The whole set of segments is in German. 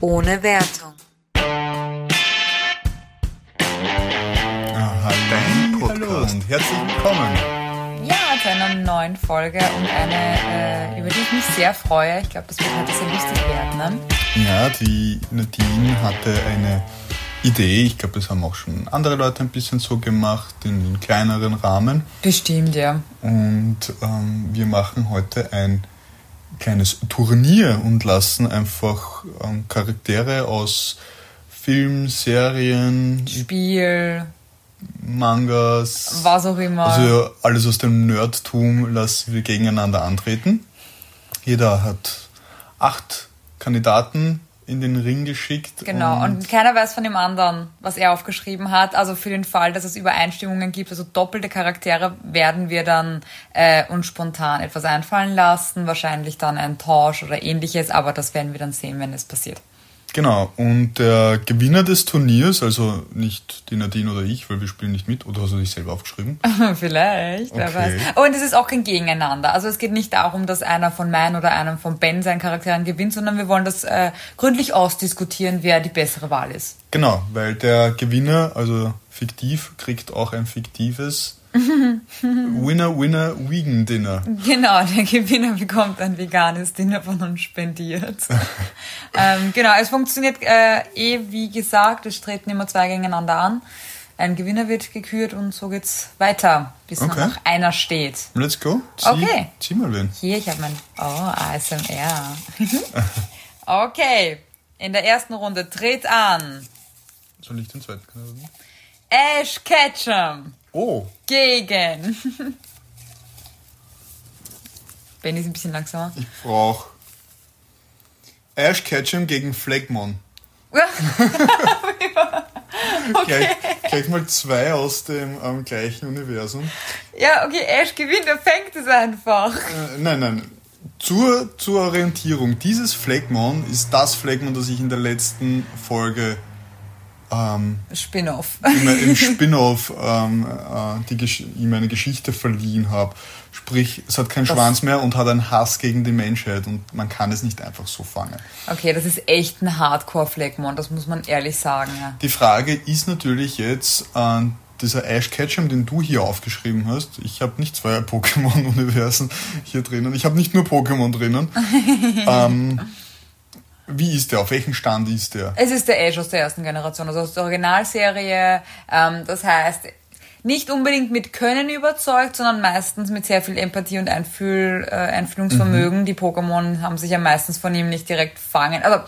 ohne Wertung. Ah, hallo, Podcast. und herzlich willkommen. Ja, zu einer neuen Folge und eine, äh, über die ich mich sehr freue. Ich glaube, das wird heute sehr lustig werden. Ne? Ja, die Nadine hatte eine Idee. Ich glaube, das haben auch schon andere Leute ein bisschen so gemacht, in einem kleineren Rahmen. Bestimmt, ja. Und ähm, wir machen heute ein kleines Turnier und lassen einfach ähm, Charaktere aus Film, Serien, Spiel, Mangas, was auch immer. Also alles aus dem Nerdtum lassen wir gegeneinander antreten. Jeder hat acht Kandidaten in den Ring geschickt. Genau, und, und, keiner weiß von dem anderen, was er aufgeschrieben hat. Also für den Fall, dass es Übereinstimmungen gibt, also doppelte Charaktere, werden wir dann äh, uns spontan etwas einfallen lassen. Wahrscheinlich dann ein Tausch oder ähnliches, aber das werden wir dann sehen, wenn es passiert. Genau, und der Gewinner des Turniers, also nicht die Nadine oder ich, weil wir spielen nicht mit, oder hast du dich selber aufgeschrieben? Vielleicht, wer okay. weiß. Oh, und es ist auch kein Gegeneinander. Also es geht nicht darum, dass einer von meinen oder einem von Ben seinen Charakteren gewinnt, sondern wir wollen das äh, gründlich ausdiskutieren, wer die bessere Wahl ist. Genau, weil der Gewinner, also fiktiv, kriegt auch ein fiktives Winner, Winner, Vegan Dinner. Genau, der Gewinner bekommt ein veganes Dinner von uns spendiert. ähm, genau, es funktioniert äh, eh wie gesagt, es treten immer zwei gegeneinander an. Ein Gewinner wird gekürt und so geht's weiter, bis okay. noch einer steht. Let's go. Zieh, okay. Zieh mal wen. Hier, ich habe mein. Oh, ASMR. okay. In der ersten Runde tritt an. Soll ich den zweiten? Ash Ketchum. Oh. Gegen. Benny ist ein bisschen langsamer. Ich brauche Ash Ketchum gegen Fleckmon. okay. gleich, gleich, mal zwei aus dem ähm, gleichen Universum. Ja, okay, Ash gewinnt, er fängt es einfach. Äh, nein, nein. Zur, zur Orientierung, dieses Fleckmon ist das Fleckmon, das ich in der letzten Folge ähm, Spin-off. im Spin-off ähm, äh, ihm eine Geschichte verliehen habe. Sprich, es hat keinen das Schwanz mehr und hat einen Hass gegen die Menschheit und man kann es nicht einfach so fangen. Okay, das ist echt ein Hardcore-Fleckmon, das muss man ehrlich sagen. Ja. Die Frage ist natürlich jetzt, äh, dieser Ash Ketchum, den du hier aufgeschrieben hast, ich habe nicht zwei Pokémon-Universen hier drinnen, ich habe nicht nur Pokémon drinnen. ähm, wie ist der? Auf welchem Stand ist der? Es ist der Ash aus der ersten Generation, also aus der Originalserie. Ähm, das heißt, nicht unbedingt mit Können überzeugt, sondern meistens mit sehr viel Empathie und Einfühl, äh, Einfühlungsvermögen. Mhm. Die Pokémon haben sich ja meistens von ihm nicht direkt fangen. Also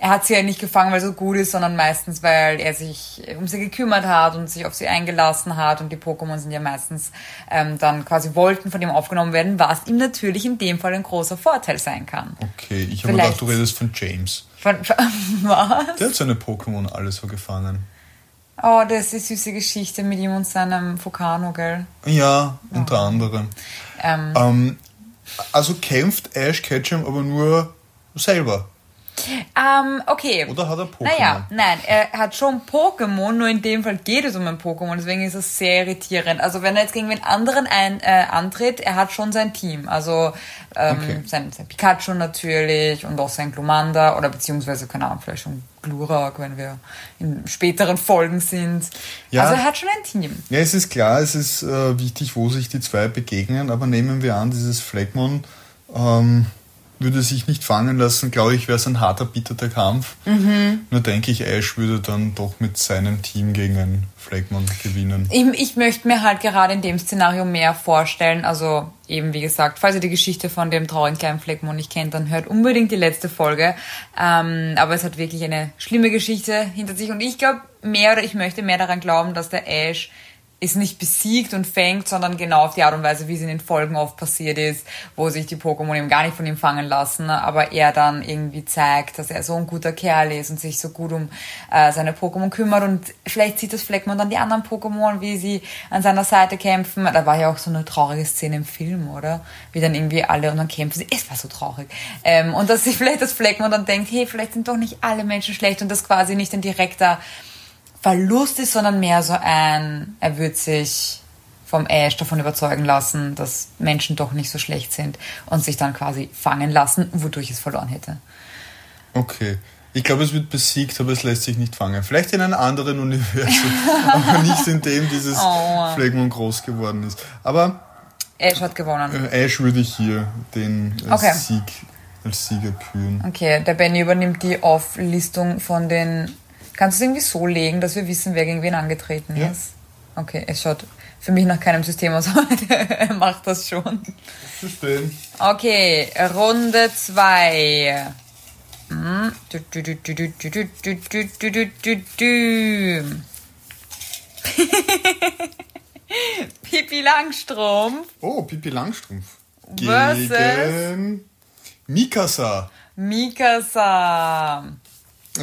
er hat sie ja nicht gefangen, weil er so gut ist, sondern meistens, weil er sich um sie gekümmert hat und sich auf sie eingelassen hat. Und die Pokémon sind ja meistens ähm, dann quasi wollten von ihm aufgenommen werden, was ihm natürlich in dem Fall ein großer Vorteil sein kann. Okay, ich habe gedacht, du redest von James. Von, von was? Der hat seine Pokémon alle so gefangen. Oh, das ist die süße Geschichte mit ihm und seinem Focano, gell? Ja, unter anderem. Ähm, ähm, also kämpft Ash Ketchum aber nur selber. Ähm, okay. Oder hat er Pokémon? Naja, nein, er hat schon Pokémon, nur in dem Fall geht es um ein Pokémon, deswegen ist es sehr irritierend. Also wenn er jetzt gegen den anderen ein, äh, antritt, er hat schon sein Team. Also ähm, okay. sein, sein Pikachu natürlich und auch sein Glumanda oder beziehungsweise, keine Ahnung, vielleicht schon Glurak, wenn wir in späteren Folgen sind. Ja, also er hat schon ein Team. Ja, es ist klar, es ist äh, wichtig, wo sich die zwei begegnen, aber nehmen wir an, dieses Fleckmon ähm, würde sich nicht fangen lassen, glaube ich, wäre es ein harter, bitterer Kampf. Mhm. Nur denke ich, Ash würde dann doch mit seinem Team gegen einen Flagmon gewinnen. Ich, ich möchte mir halt gerade in dem Szenario mehr vorstellen. Also eben, wie gesagt, falls ihr die Geschichte von dem traurigen kleinen Flagmon nicht kennt, dann hört unbedingt die letzte Folge. Ähm, aber es hat wirklich eine schlimme Geschichte hinter sich. Und ich glaube mehr oder ich möchte mehr daran glauben, dass der Ash ist nicht besiegt und fängt, sondern genau auf die Art und Weise, wie es in den Folgen oft passiert ist, wo sich die Pokémon eben gar nicht von ihm fangen lassen, aber er dann irgendwie zeigt, dass er so ein guter Kerl ist und sich so gut um äh, seine Pokémon kümmert und vielleicht sieht das Fleckmon dann die anderen Pokémon, wie sie an seiner Seite kämpfen. Da war ja auch so eine traurige Szene im Film, oder? Wie dann irgendwie alle und dann kämpfen sie. Es war so traurig. Ähm, und dass sich vielleicht das Fleckmon dann denkt, hey, vielleicht sind doch nicht alle Menschen schlecht und das quasi nicht ein direkter Verlust ist, sondern mehr so ein, er wird sich vom Ash davon überzeugen lassen, dass Menschen doch nicht so schlecht sind und sich dann quasi fangen lassen, wodurch es verloren hätte. Okay. Ich glaube, es wird besiegt, aber es lässt sich nicht fangen. Vielleicht in einem anderen Universum, aber nicht in dem dieses Oh. Phlegmon groß geworden ist. Aber Ash hat gewonnen. äh, Ash würde ich hier den als, Okay. Sieg, als Sieger küren. Okay, der Benny übernimmt die Auflistung von den. Kannst du es irgendwie so legen, dass wir wissen, wer gegen wen angetreten Ja. ist? Okay, es schaut für mich nach keinem System aus, aber er macht das schon. System. Okay, Runde 2. Pippi Langstrumpf Oh, Pipi Langstrumpf. Versus- Gegen Mikasa. Mikasa.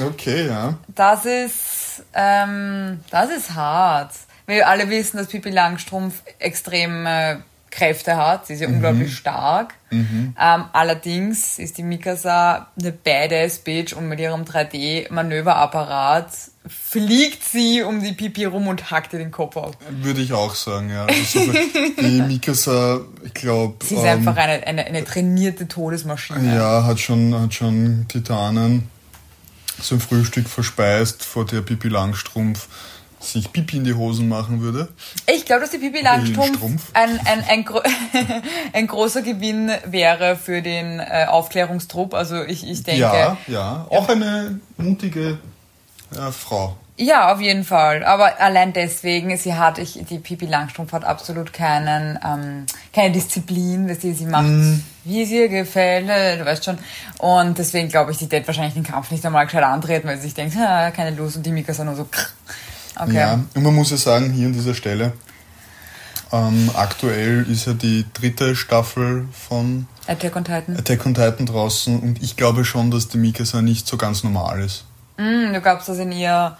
Okay, ja. Das ist, ähm, das ist hart. Wir alle wissen, dass Pippi Langstrumpf extreme Kräfte hat. Sie ist ja unglaublich stark. Ähm, allerdings ist die Mikasa eine badass Bitch und mit ihrem 3D-Manöverapparat fliegt sie um die Pipi rum und hackt ihr den Kopf auf. Würde ich auch sagen, ja. Also, die Mikasa, ich glaube. Sie ist einfach eine, eine, eine trainierte Todesmaschine. Ja, hat schon, hat schon Titanen zum Frühstück verspeist, vor der Pipi Langstrumpf sich Pipi in die Hosen machen würde. Ich glaube, dass die Pipi Langstrumpf Strumpf. ein, ein, ein, gro ein großer Gewinn wäre für den äh, Aufklärungstrupp. Also ich, ich denke, Ja, ja. Auch eine mutige äh, Frau. Ja, auf jeden Fall. Aber allein deswegen, sie hat, ich, die Pipi Langstrumpf hat absolut keinen, ähm, keine Disziplin, dass sie, sie macht, Mhm. Wie es ihr gefällt, äh, du weißt schon. Und deswegen glaube ich, die wird wahrscheinlich den Kampf nicht einmal gescheit antreten, weil sie sich denkt, ah, keine Lust und die Mika ist nur so, okay. Ja, und man muss ja sagen, hier an dieser Stelle, ähm, aktuell ist ja die dritte Staffel von Attack on Titan. Attack on Titan draußen und ich glaube schon, dass die Mikasa nicht so ganz normal ist. Hm, du glaubst, dass in ihr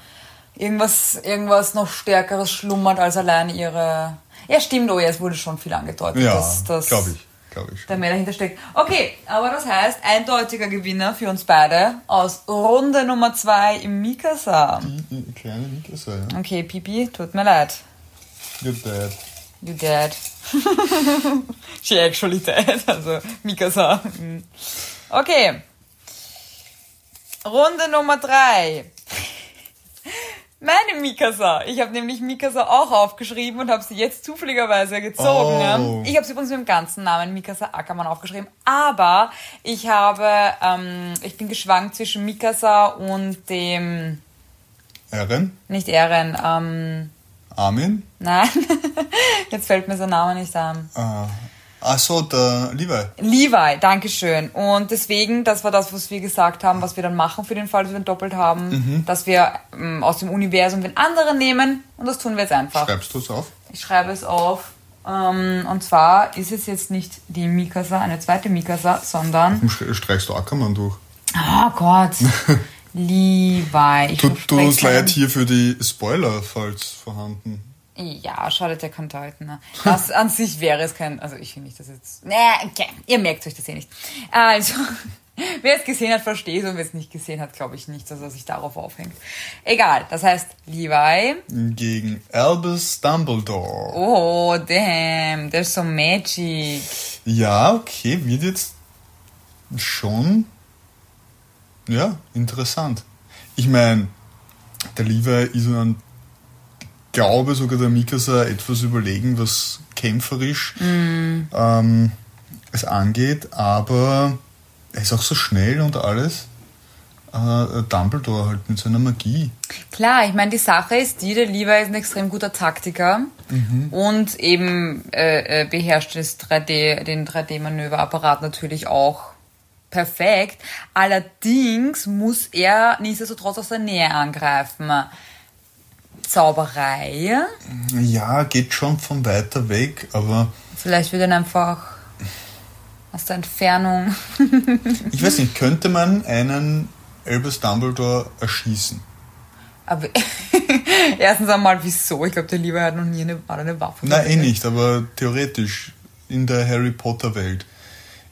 irgendwas, irgendwas noch Stärkeres schlummert als allein ihre, ja stimmt, oh ja, es wurde schon viel angedeutet, Ja, glaube ich. Glaube ich. der mehr dahinter steckt. Okay, aber das heißt, eindeutiger Gewinner für uns beide aus Runde Nummer 2 im Mikasa. Die, die kleine Mikasa, ja. Okay, Pipi, tut mir leid. You're dead. You dead. She actually dead. Also, Mikasa. mm. Okay. Runde Nummer 3. Meine Mikasa. Ich habe nämlich Mikasa auch aufgeschrieben und habe sie jetzt zufälligerweise gezogen. Oh. Ich habe sie übrigens mit dem ganzen Namen Mikasa Ackermann aufgeschrieben. Aber ich habe, ähm, ich bin geschwankt zwischen Mikasa und dem, Eren? nicht Eren, ähm, Armin? nein, jetzt fällt mir sein Name nicht ein. Äh, achso, der Levi. Levi, Dankeschön. Und deswegen, das war das, was wir gesagt haben, was wir dann machen für den Fall, dass wir ihn doppelt haben, dass wir ähm, aus dem Universum den anderen nehmen und das tun wir jetzt einfach. Schreibst du es auf? Ich schreibe es auf. Ähm, und zwar ist es jetzt nicht die Mikasa, eine zweite Mikasa, sondern. Warum stre- streichst du Ackermann durch? Oh Gott! Levi. Tut, uns leid hier für die Spoiler, falls vorhanden. Ja, schadet der kann deuten. Ne? Das an sich wäre es kein, also ich finde nicht, dass jetzt, nee, okay, ihr merkt euch das eh nicht. Also, wer es gesehen hat, versteht es und wer es nicht gesehen hat, glaube ich nicht, dass er sich darauf aufhängt. Egal, das heißt, Levi, Gegen Albus Dumbledore. oh, damn, there's so magic. Ja, okay, wird jetzt schon ja, interessant. Ich meine, der Levi ist ein, glaube sogar der Mikasa etwas überlegen, was kämpferisch ähm, es angeht, aber er ist auch so schnell und alles. Äh, Dumbledore halt mit seiner Magie. Klar, ich meine, die Sache ist die, der Levi ist ein extrem guter Taktiker und eben äh, äh, beherrscht das 3D, den 3D-Manöverapparat natürlich auch perfekt. Allerdings muss er nichtsdestotrotz aus der Nähe angreifen. Zauberei, Ja, geht schon von weiter weg, aber vielleicht wird er einfach aus der Entfernung. ich weiß nicht, könnte man einen Albus Dumbledore erschießen? Aber erstens einmal, wieso? Ich glaube, der Levi hat noch nie eine, eine Waffe. Nein, eh nicht, aber theoretisch in der Harry Potter Welt.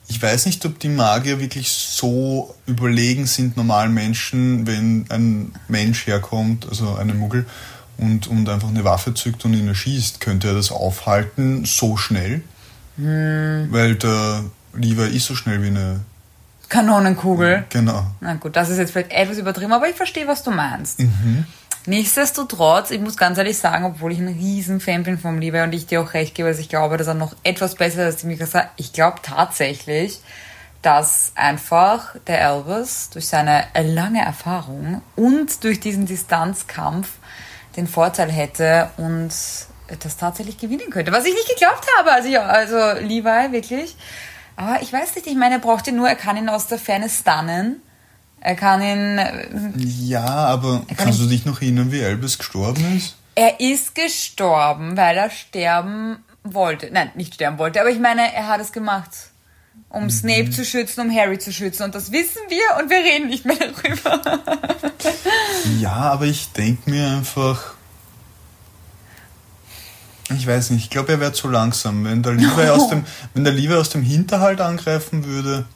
Ich weiß nicht, ob die Magier wirklich so überlegen sind normalen Menschen, wenn ein Mensch herkommt, also eine Muggel, und, und einfach eine Waffe zückt und ihn erschießt. Könnte er das aufhalten so schnell? Weil der Levi ist so schnell wie eine Kanonenkugel. Genau. Na gut, das ist jetzt vielleicht etwas übertrieben, aber ich verstehe, was du meinst. Nichtsdestotrotz, ich muss ganz ehrlich sagen, obwohl ich ein riesen Fan bin vom Levi und ich dir auch recht gebe, dass ich glaube, dass er noch etwas besser ist als die Mikasa. Ich glaube tatsächlich, dass einfach der Elvis durch seine lange Erfahrung und durch diesen Distanzkampf den Vorteil hätte und das tatsächlich gewinnen könnte. Was ich nicht geglaubt habe. Also, ja, also Levi, wirklich. Aber ich weiß nicht, ich meine, er braucht ihn nur, er kann ihn aus der Ferne stunnen. Er kann ihn. äh, Ja, aber kannst du dich noch erinnern, wie Elvis gestorben ist? Er ist gestorben, weil er sterben wollte. Nein, nicht sterben wollte, aber ich meine, er hat es gemacht. Um Snape zu schützen, um Harry zu schützen. Und das wissen wir und wir reden nicht mehr darüber. Ja, aber ich denke mir einfach. Ich weiß nicht, ich glaube, er wäre zu langsam. Wenn der Levi aus dem, wenn der Levi aus dem Hinterhalt angreifen würde,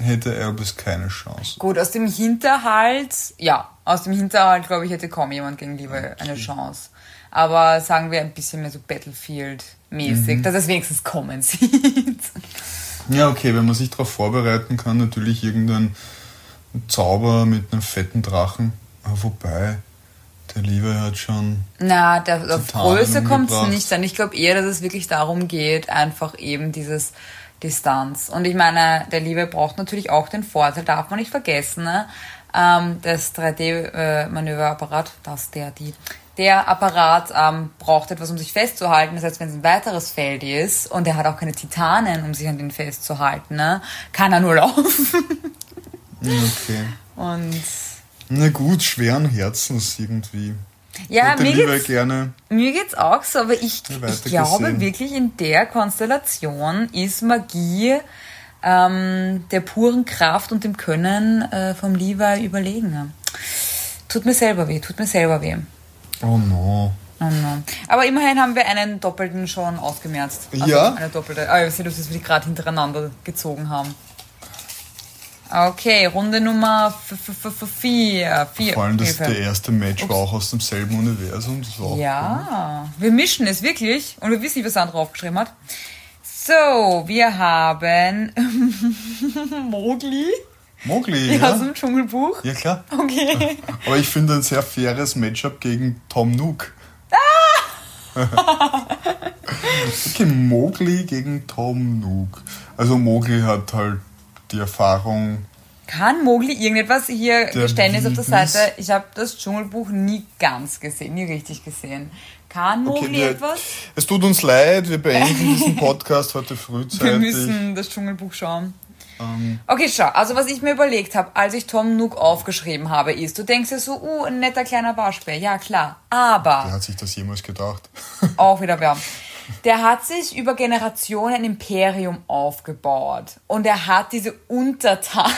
hätte Elvis keine Chance. Gut, aus dem Hinterhalt, ja, aus dem Hinterhalt, glaube ich, hätte kaum jemand gegen Levi eine Chance. Aber sagen wir ein bisschen mehr so Battlefield-mäßig, dass es wenigstens kommen sieht. Ja, okay, wenn man sich darauf vorbereiten kann, natürlich irgendein Zauber mit einem fetten Drachen. Wobei, der Levi hat schon. Na, der, auf Größe kommt es nicht an. Ich glaube eher, dass es wirklich darum geht, einfach eben dieses Distanz. Und ich meine, der Liebe braucht natürlich auch den Vorteil, darf man nicht vergessen, ne? ähm, das 3D-Manöverapparat, das, der, die, der Apparat ähm, braucht etwas, um sich festzuhalten. Das heißt, wenn es ein weiteres Feld ist und er hat auch keine Titanen, um sich an den festzuhalten, ne? kann er nur laufen. Okay. Und Na gut, schweren Herzens irgendwie. ja, mir geht's, gerne. Mir geht's auch so, aber ich, ich glaube gesehen. wirklich, in der Konstellation ist Magie ähm, der puren Kraft und dem Können äh, vom Levi überlegen. Tut mir selber weh, tut mir selber weh. Oh no. Oh no. Aber immerhin haben wir einen doppelten schon ausgemerzt. Also Ja? Eine doppelte. Ah, ich sehe, dass wir die gerade hintereinander gezogen haben. Okay, Runde Nummer 4. Vor allem, das der erste Match war auch aus demselben Universum. Das war auch cool. Ja, wir mischen es wirklich und wir wissen nicht, was Sandra aufgeschrieben hat. So, wir haben Mowgli Mowgli, aus ja. dem Dschungelbuch. Ja, klar. Okay. Aber ich finde ein sehr faires Matchup gegen Tom Nook. okay, Mowgli gegen Tom Nook. Also Mowgli hat halt die Erfahrung. Kann Mowgli irgendetwas hier Geständnis auf der. Seite? Ich habe das Dschungelbuch nie ganz gesehen, nie richtig gesehen. Kann Mowgli wir, etwas? es tut uns leid, wir beenden diesen Podcast heute frühzeitig. Wir müssen das Dschungelbuch schauen. Ähm, Okay, schau. Also was ich mir überlegt habe, als ich Tom Nook aufgeschrieben habe, ist, du denkst dir so, uh, ein netter kleiner Waschbär. Ja, klar. Aber... wer hat sich das jemals gedacht? auch wieder wärm. Der hat sich über Generationen ein Imperium aufgebaut und er hat diese Untertanen.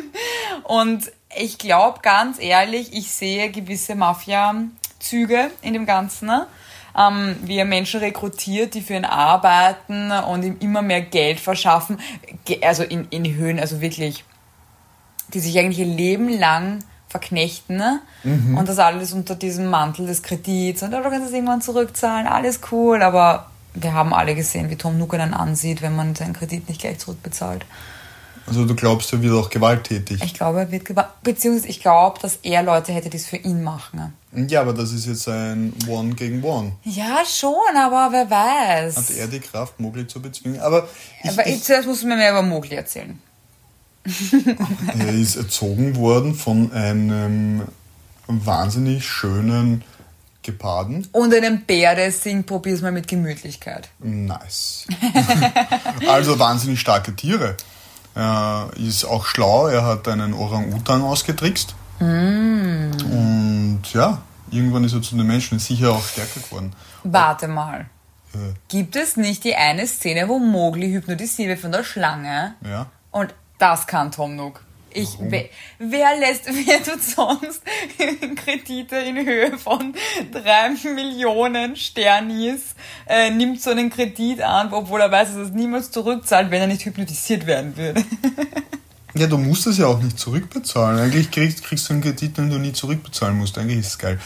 Und ich glaube ganz ehrlich, ich sehe gewisse Mafia-Züge in dem Ganzen. Ne? Ähm, wie er Menschen rekrutiert, die für ihn arbeiten und ihm immer mehr Geld verschaffen. Also in, in Höhen, also wirklich die sich eigentlich ihr Leben lang verknechten ne? und das alles unter diesem Mantel des Kredits und oh, du kannst es irgendwann zurückzahlen, alles cool, aber wir haben alle gesehen, wie Tom Nook einen ansieht, wenn man seinen Kredit nicht gleich zurückbezahlt. Also du glaubst, er wird auch gewalttätig. Ich glaube, er wird gewa- beziehungsweise ich glaube, dass er Leute hätte, die es für ihn machen. Ja, aber das ist jetzt ein One gegen One. Ja, schon, aber wer weiß. Hat er die Kraft, Mowgli zu bezwingen? Aber ich, aber ich, zuerst musst du mir mehr über Mowgli erzählen. Er ist erzogen worden von einem wahnsinnig schönen Geparden. Und einen Bär, der singt, probier's mal mit Gemütlichkeit. Nice. also wahnsinnig starke Tiere. Er ist auch schlau, er hat einen Orang-Utan ausgetrickst. Und ja, irgendwann ist er zu den Menschen sicher auch stärker geworden. Warte mal. Äh, Gibt es nicht die eine Szene, wo Mowgli hypnotisiert wird von der Schlange? ja. Und das kann Tom Nook. Ich, wer, wer lässt, wer tut sonst Kredite in Höhe von drei Millionen Sternis, äh, nimmt so einen Kredit an, obwohl er weiß, dass er es niemals zurückzahlt, wenn er nicht hypnotisiert werden würde. Ja, du musst es ja auch nicht zurückbezahlen. Eigentlich kriegst, kriegst du einen Kredit, den du nie zurückbezahlen musst. Eigentlich ist es geil.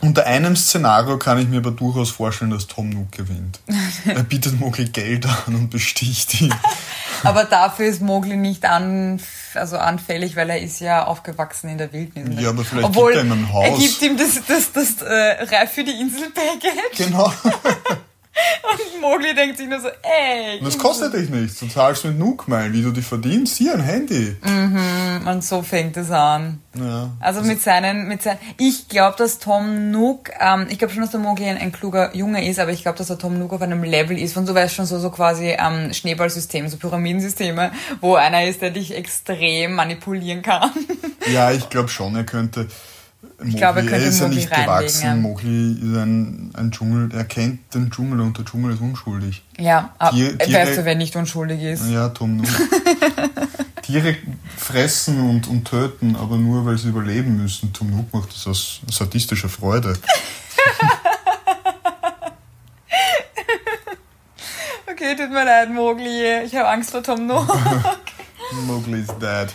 Unter einem Szenario kann ich mir aber durchaus vorstellen, dass Tom Nook gewinnt. er bietet Mowgli Geld an und besticht ihn. Aber dafür ist Mowgli nicht an, also anfällig, weil er ist ja aufgewachsen in der Wildnis. Ja, aber vielleicht Obwohl, gibt er ihm ein Haus. Er gibt ihm das, das, das, äh, Reif für die Insel-Package. Genau. Und Mowgli denkt sich nur so, ey. Das kostet dich nichts. Du zahlst mit Nookmile, wie du die verdienst. Hier ein Handy. Und so fängt es an. Ja. Also mit seinen, mit seinen, ich glaube, dass Tom Nook, ähm, ich glaube schon, dass der Mowgli ein, ein kluger Junge ist, aber ich glaube, dass der Tom Nook auf einem Level ist von so weißt schon so, so quasi ähm, Schneeballsystem, so Pyramidensysteme, wo einer ist, der dich extrem manipulieren kann. Ja, ich glaube schon, er könnte. Mowgli, glaube, er könnte ist ja Mowgli nicht gewachsen. ja. Mowgli ist ein, ein Dschungel, er kennt den Dschungel und der Dschungel ist unschuldig. ja, aber Tier- Tiere- weißt du, wer nicht unschuldig ist? Ja, Tom Nook. Tiere fressen und, und töten, aber nur weil sie überleben müssen. Tom Nook macht das aus sadistischer Freude. Okay, tut mir leid, Mowgli, ich habe Angst vor Tom Nook. Mowgli is dead.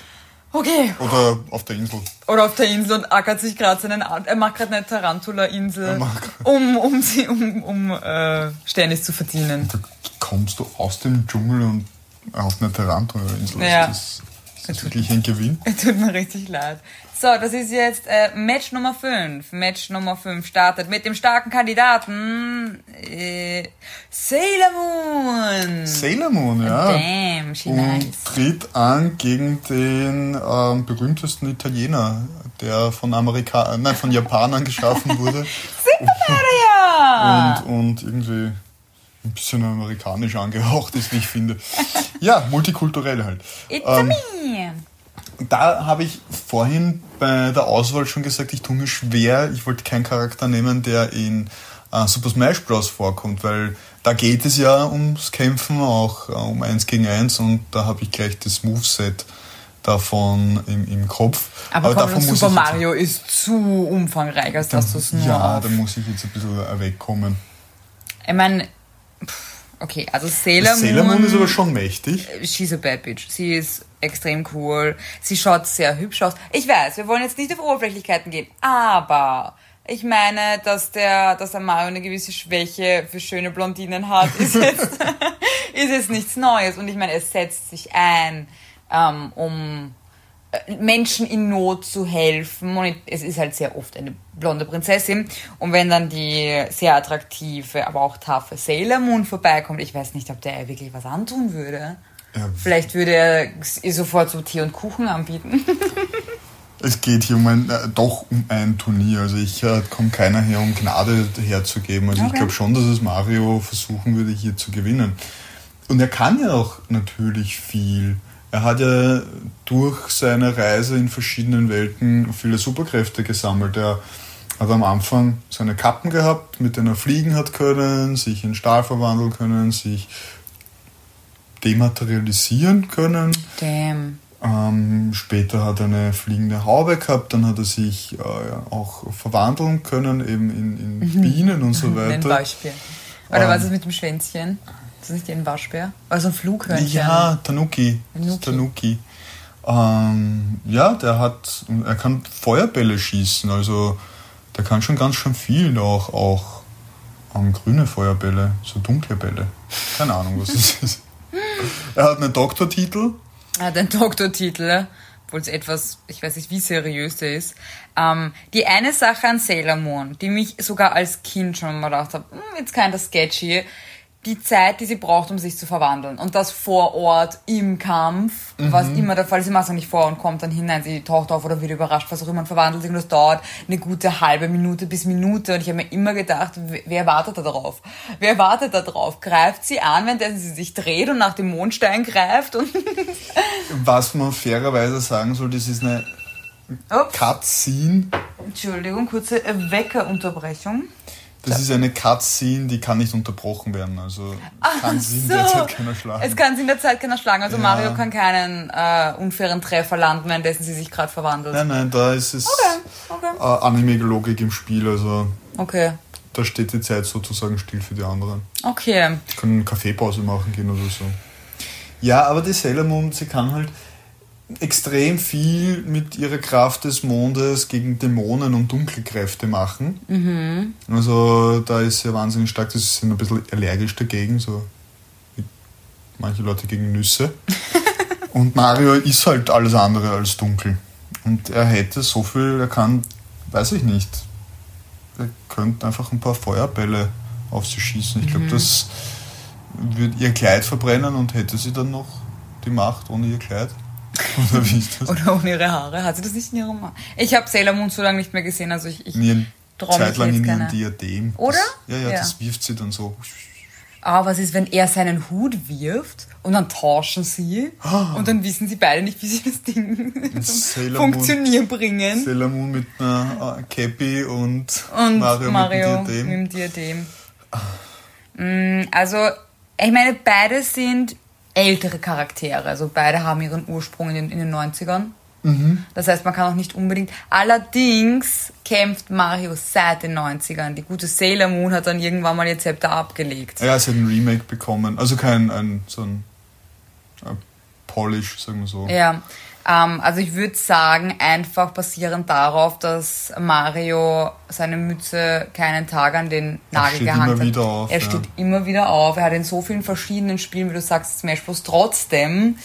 Okay. Oder auf der Insel. Oder auf der Insel und ackert sich gerade seinen Arm. Er macht gerade eine Tarantula-Insel, um, um, sie, um, um äh, Sternis zu verdienen. Da kommst du aus dem Dschungel und auf eine Tarantula-Insel. Ja. Das, das wirklich ein Gewinn? Tut mir richtig leid. So, das ist jetzt äh, Match Nummer 5. Match Nummer 5 startet mit dem starken Kandidaten äh, Sailor Moon. Sailor Moon, ja. Damn, she Und nice. tritt an gegen den ähm, berühmtesten Italiener, der von Amerika nein, von Japanern geschaffen wurde Ja. und, und irgendwie ein bisschen amerikanisch angehaucht ist, wie ich finde. Ja, multikulturell halt. It's Ähm, me. da habe ich vorhin bei der Auswahl schon gesagt, ich tue mir schwer, ich wollte keinen Charakter nehmen, der in äh, Super Smash Bros. vorkommt, weil da geht es ja ums Kämpfen, auch äh, um eins gegen eins und da habe ich gleich das Moveset davon im, im Kopf. Aber, komm, davon Super Mario ist zu umfangreich, als dass du es nur Ja, da muss ich jetzt ein bisschen wegkommen. Ich meine, okay, also Sailor, Sailor Moon ist aber schon mächtig. She's a bad bitch. Sie ist extrem cool. Sie schaut sehr hübsch aus. Ich weiß, wir wollen jetzt nicht auf Oberflächlichkeiten gehen, aber ich meine, dass der, dass der Mario eine gewisse Schwäche für schöne Blondinen hat, ist jetzt, ist jetzt nichts Neues. Und ich meine, es setzt sich ein, ähm, um äh, Menschen in Not zu helfen. Und es ist halt sehr oft eine blonde Prinzessin. Und wenn dann die sehr attraktive, aber auch taffe Sailor Moon vorbeikommt, ich weiß nicht, ob der ihr wirklich was antun würde. Ja, Vielleicht würde er ihr sofort so Tee und Kuchen anbieten. Es geht hier um ein, äh, doch um ein Turnier. Also ich äh, komme keiner her, um Gnade herzugeben. Also ich Okay. glaube schon, dass es Mario versuchen würde, hier zu gewinnen. Und er kann ja auch natürlich viel. Er hat ja durch seine Reise in verschiedenen Welten viele Superkräfte gesammelt. Er hat am Anfang seine Kappen gehabt, mit denen er fliegen hat können, sich in Stahl verwandeln können, sich dematerialisieren können. Damn. Ähm, später hat er eine fliegende Haube gehabt, dann hat er sich äh, auch verwandeln können, eben in, in Bienen und so Ein weiter. Waschbär. Oder Ähm. was ist mit dem Schwänzchen? Ist das nicht ein Waschbär? Also ein Flughörnchen. Ja, Tanuki. Tanuki. Tanuki. Ähm, ja, der hat, er kann Feuerbälle schießen, also der kann schon ganz schön viel, auch, auch ähm, grüne Feuerbälle, so dunkle Bälle. Keine Ahnung, was das ist. Er hat einen Doktortitel. Er hat einen Doktortitel, obwohl es etwas, ich weiß nicht, wie seriös der ist. Ähm, die eine Sache an Sailor Moon, die mich sogar als Kind schon mal gedacht habe, hm, jetzt kind of sketchy, die Zeit, die sie braucht, um sich zu verwandeln. Und das vor Ort im Kampf, was immer der Fall ist, sie macht es nicht vor und kommt dann hinein, sie taucht auf oder wird überrascht, was auch immer, und verwandelt sich und das dauert eine gute halbe Minute bis Minute. Und ich habe mir immer gedacht, wer- wartet da drauf? Wer wartet da drauf? Greift sie an, während sie sich dreht und nach dem Mondstein greift und Was man fairerweise sagen soll, das ist eine Ups. Cutscene. Entschuldigung, kurze Weckerunterbrechung. Das ist eine Cutscene, die kann nicht unterbrochen werden. Also kann sie in der Zeit keiner schlagen. Es kann sie in der Zeit keiner schlagen. Also Ja. Mario kann keinen äh, unfairen Treffer landen, währenddessen sie sich gerade verwandelt. Nein, nein, da ist es Okay, äh, Anime-Logik im Spiel. Also okay. da steht die Zeit sozusagen still für die anderen. Okay. Die können Kaffeepause machen gehen oder so. Ja, aber die Sailor Moon, sie kann halt extrem viel mit ihrer Kraft des Mondes gegen Dämonen und Dunkelkräfte machen. Also da ist sie wahnsinnig stark, sie sind ein bisschen allergisch dagegen, so wie manche Leute gegen Nüsse. Und Mario ist halt alles andere als dunkel. Und er hätte so viel, er kann, weiß ich nicht, er könnte einfach ein paar Feuerbälle auf sie schießen. Ich glaube, das würde ihr Kleid verbrennen und hätte sie dann noch die Macht ohne ihr Kleid. Oder wie ist das? Oder ohne ihre Haare. Hat sie das nicht in ihrem Haar? Ich habe Sailor Moon so lange nicht mehr gesehen, also ich, ich zeitlang jetzt in ihrem. Diadem. Oder? Das, ja, ja, Ja. das wirft sie dann so. Aber was ist, wenn er seinen Hut wirft und dann tauschen sie und dann wissen sie beide nicht, wie sie das Ding zum. Funktionieren bringen. Sailor Moon mit einer äh, Cappy und, Und Mario, Mario, mit dem mit Diadem. dem Diadem. Also, ich meine, beide sind ältere Charaktere. Also beide haben ihren Ursprung in den, in den 90ern. Mhm. Das heißt, man kann auch nicht unbedingt. Allerdings kämpft Mario seit den 90ern. Die gute Sailor Moon hat dann irgendwann mal ihr Zepter abgelegt. Ja, sie hat ein Remake bekommen. Also kein ein, so ein, ein Polish, sagen wir so. Ja, ähm, also ich würde sagen, einfach basierend darauf, dass Mario seine Mütze keinen Tag an den Er Nagel steht gehangen immer hat. wieder auf, er ja. steht immer wieder auf. Er hat in so vielen verschiedenen Spielen, wie du sagst, Smash Bros. Trotzdem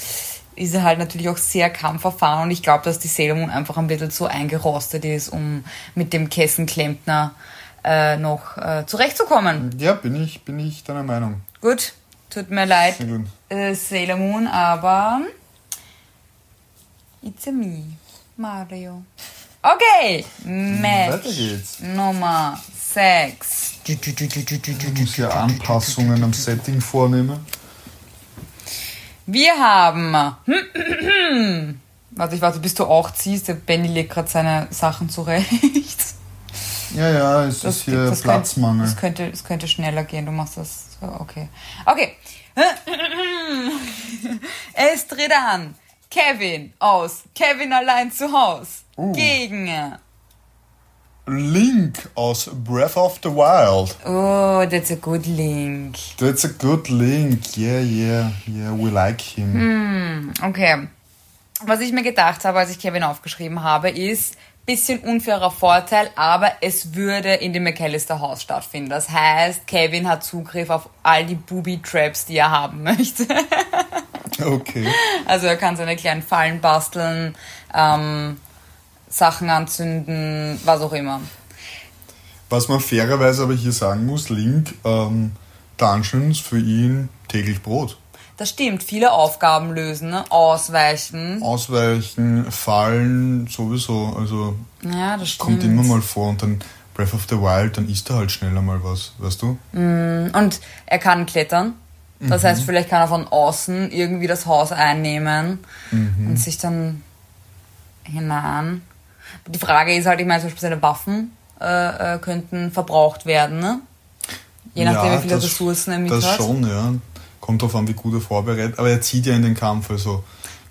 ist er halt natürlich auch sehr kampferfahren und ich glaube, dass die Sailor Moon einfach ein bisschen zu eingerostet ist, um mit dem Kessenklempner äh, noch äh, zurechtzukommen. Ja, bin ich, bin ich deiner Meinung. Gut, tut mir leid, Sehr gut. Äh, Sailor Moon, aber it's a me, Mario. Okay, Match Weiter geht's. Nummer 6. Ich muss ja Anpassungen am Setting vornehmen. Wir haben. Warte, ich warte, bis du auch ziehst. Der Benny legt gerade seine Sachen zurecht. Ja, ja, es ist hier das Platzmangel. Könnte, das, könnte, das könnte schneller gehen. Du machst das. so, Okay. Okay. Es tritt an. Kevin aus Kevin allein zu Haus. Uh. Gegen. Link aus Breath of the Wild. Oh, that's a good link. That's a good link. Yeah, yeah, yeah, we like him. Okay. Was ich mir gedacht habe, als ich Kevin aufgeschrieben habe, ist bisschen unfairer Vorteil, aber es würde in dem McAllister Haus stattfinden. Das heißt, Kevin hat Zugriff auf all die Booby-Traps, die er haben möchte. Okay. Also er kann seine kleinen Fallen basteln, ähm, Sachen anzünden, was auch immer. Was man fairerweise aber hier sagen muss, Link, ähm, Dungeons für ihn täglich Brot. Das stimmt, viele Aufgaben lösen, ne? ausweichen. Ausweichen, Fallen, sowieso. Also Ja, das stimmt. kommt immer mal vor und dann Breath of the Wild, dann isst er halt schneller mal was, weißt du? Und er kann klettern. Das heißt, vielleicht kann er von außen irgendwie das Haus einnehmen und sich dann hinein. Die Frage ist halt, ich meine, zum Beispiel seine Waffen äh, äh, könnten verbraucht werden, ne? Je nachdem, Ja, wie viele das- Ressourcen er mit Das hat. schon, ja. Kommt drauf an, wie gut er vorbereitet. Aber er zieht ja in den Kampf, also.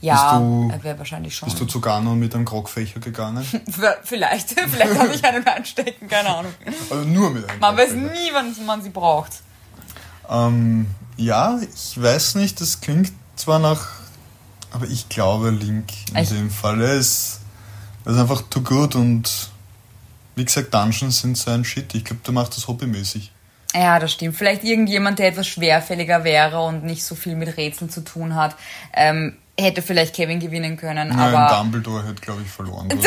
Ja, bist du, er wäre wahrscheinlich schon. bist du zu Ganon mit einem Krogfächer gegangen? Vielleicht, vielleicht kann ich einen einstecken, keine Ahnung. Also nur mit einem Man weiß nie, wann man sie braucht. Ähm, ja, ich weiß nicht, das klingt zwar nach. Aber ich glaube, Link in Ich- dem Fall, er ist, er ist einfach too good und wie gesagt, Dungeons sind sein Shit. Ich glaube, der macht das hobbymäßig. Ja, das stimmt. Vielleicht irgendjemand, der etwas schwerfälliger wäre und nicht so viel mit Rätseln zu tun hat, ähm, hätte vielleicht Kevin gewinnen können, Ja, aber Dumbledore hätte, glaube ich, verloren. dort.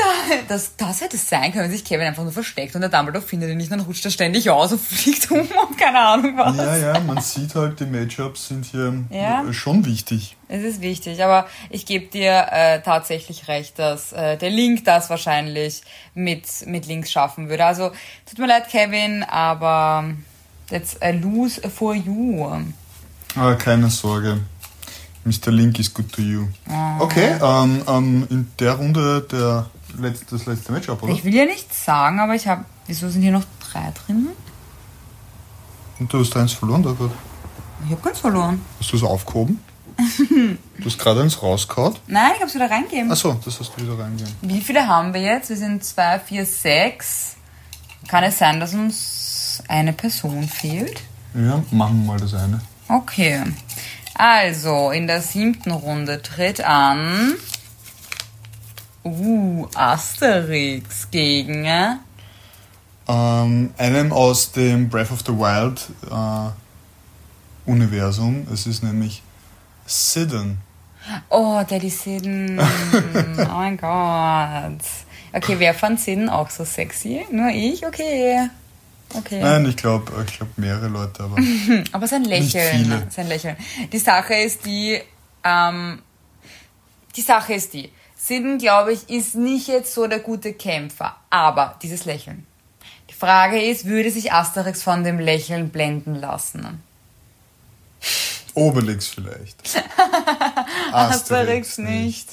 das, das hätte sein können, wenn sich Kevin einfach nur versteckt und der Dumbledore findet ihn nicht, dann rutscht er ständig aus und fliegt um und keine Ahnung was. Ja, ja, man sieht halt, die Matchups sind hier Ja. äh, schon wichtig. Es ist wichtig, aber ich gebe dir äh, tatsächlich recht, dass äh, der Link das wahrscheinlich mit, mit Links schaffen würde. Also, tut mir leid, Kevin, aber that's a lose for you. Aber keine Sorge. Mr. Link is good to you. Ah. Okay, ähm, ähm, in der Runde der letzte, das letzte Matchup, oder? Ich will ja nichts sagen, aber ich habe. Wieso sind hier noch drei drin? Und du hast eins verloren, gerade. Ich habe ganz verloren. Hast du es aufgehoben? du hast gerade eins rausgehauen. Nein, ich habe es wieder reingegeben. Achso, das hast du wieder reingegeben. Wie viele haben wir jetzt? Wir sind zwei, vier, sechs. Kann es sein, dass uns eine Person fehlt? Ja, machen wir mal das eine. Okay. Also, in der siebten Runde tritt an. Uh, Asterix gegen. äh, Ähm, einem aus dem Breath of the Wild äh, Universum. Es ist nämlich Sidon. Oh, Daddy Sidden. oh mein Gott. Okay, wer fand Sidden auch so sexy? Nur ich? Okay. Okay. Nein, ich glaube ich glaub mehrere Leute, aber. aber sein Lächeln. Sein Lächeln. Die Sache ist die, ähm, die Sache ist die, Sidden, glaube ich, ist nicht jetzt so der gute Kämpfer, aber dieses Lächeln. Die Frage ist, würde sich Asterix von dem Lächeln blenden lassen? Obelix vielleicht. Asterix, Asterix nicht.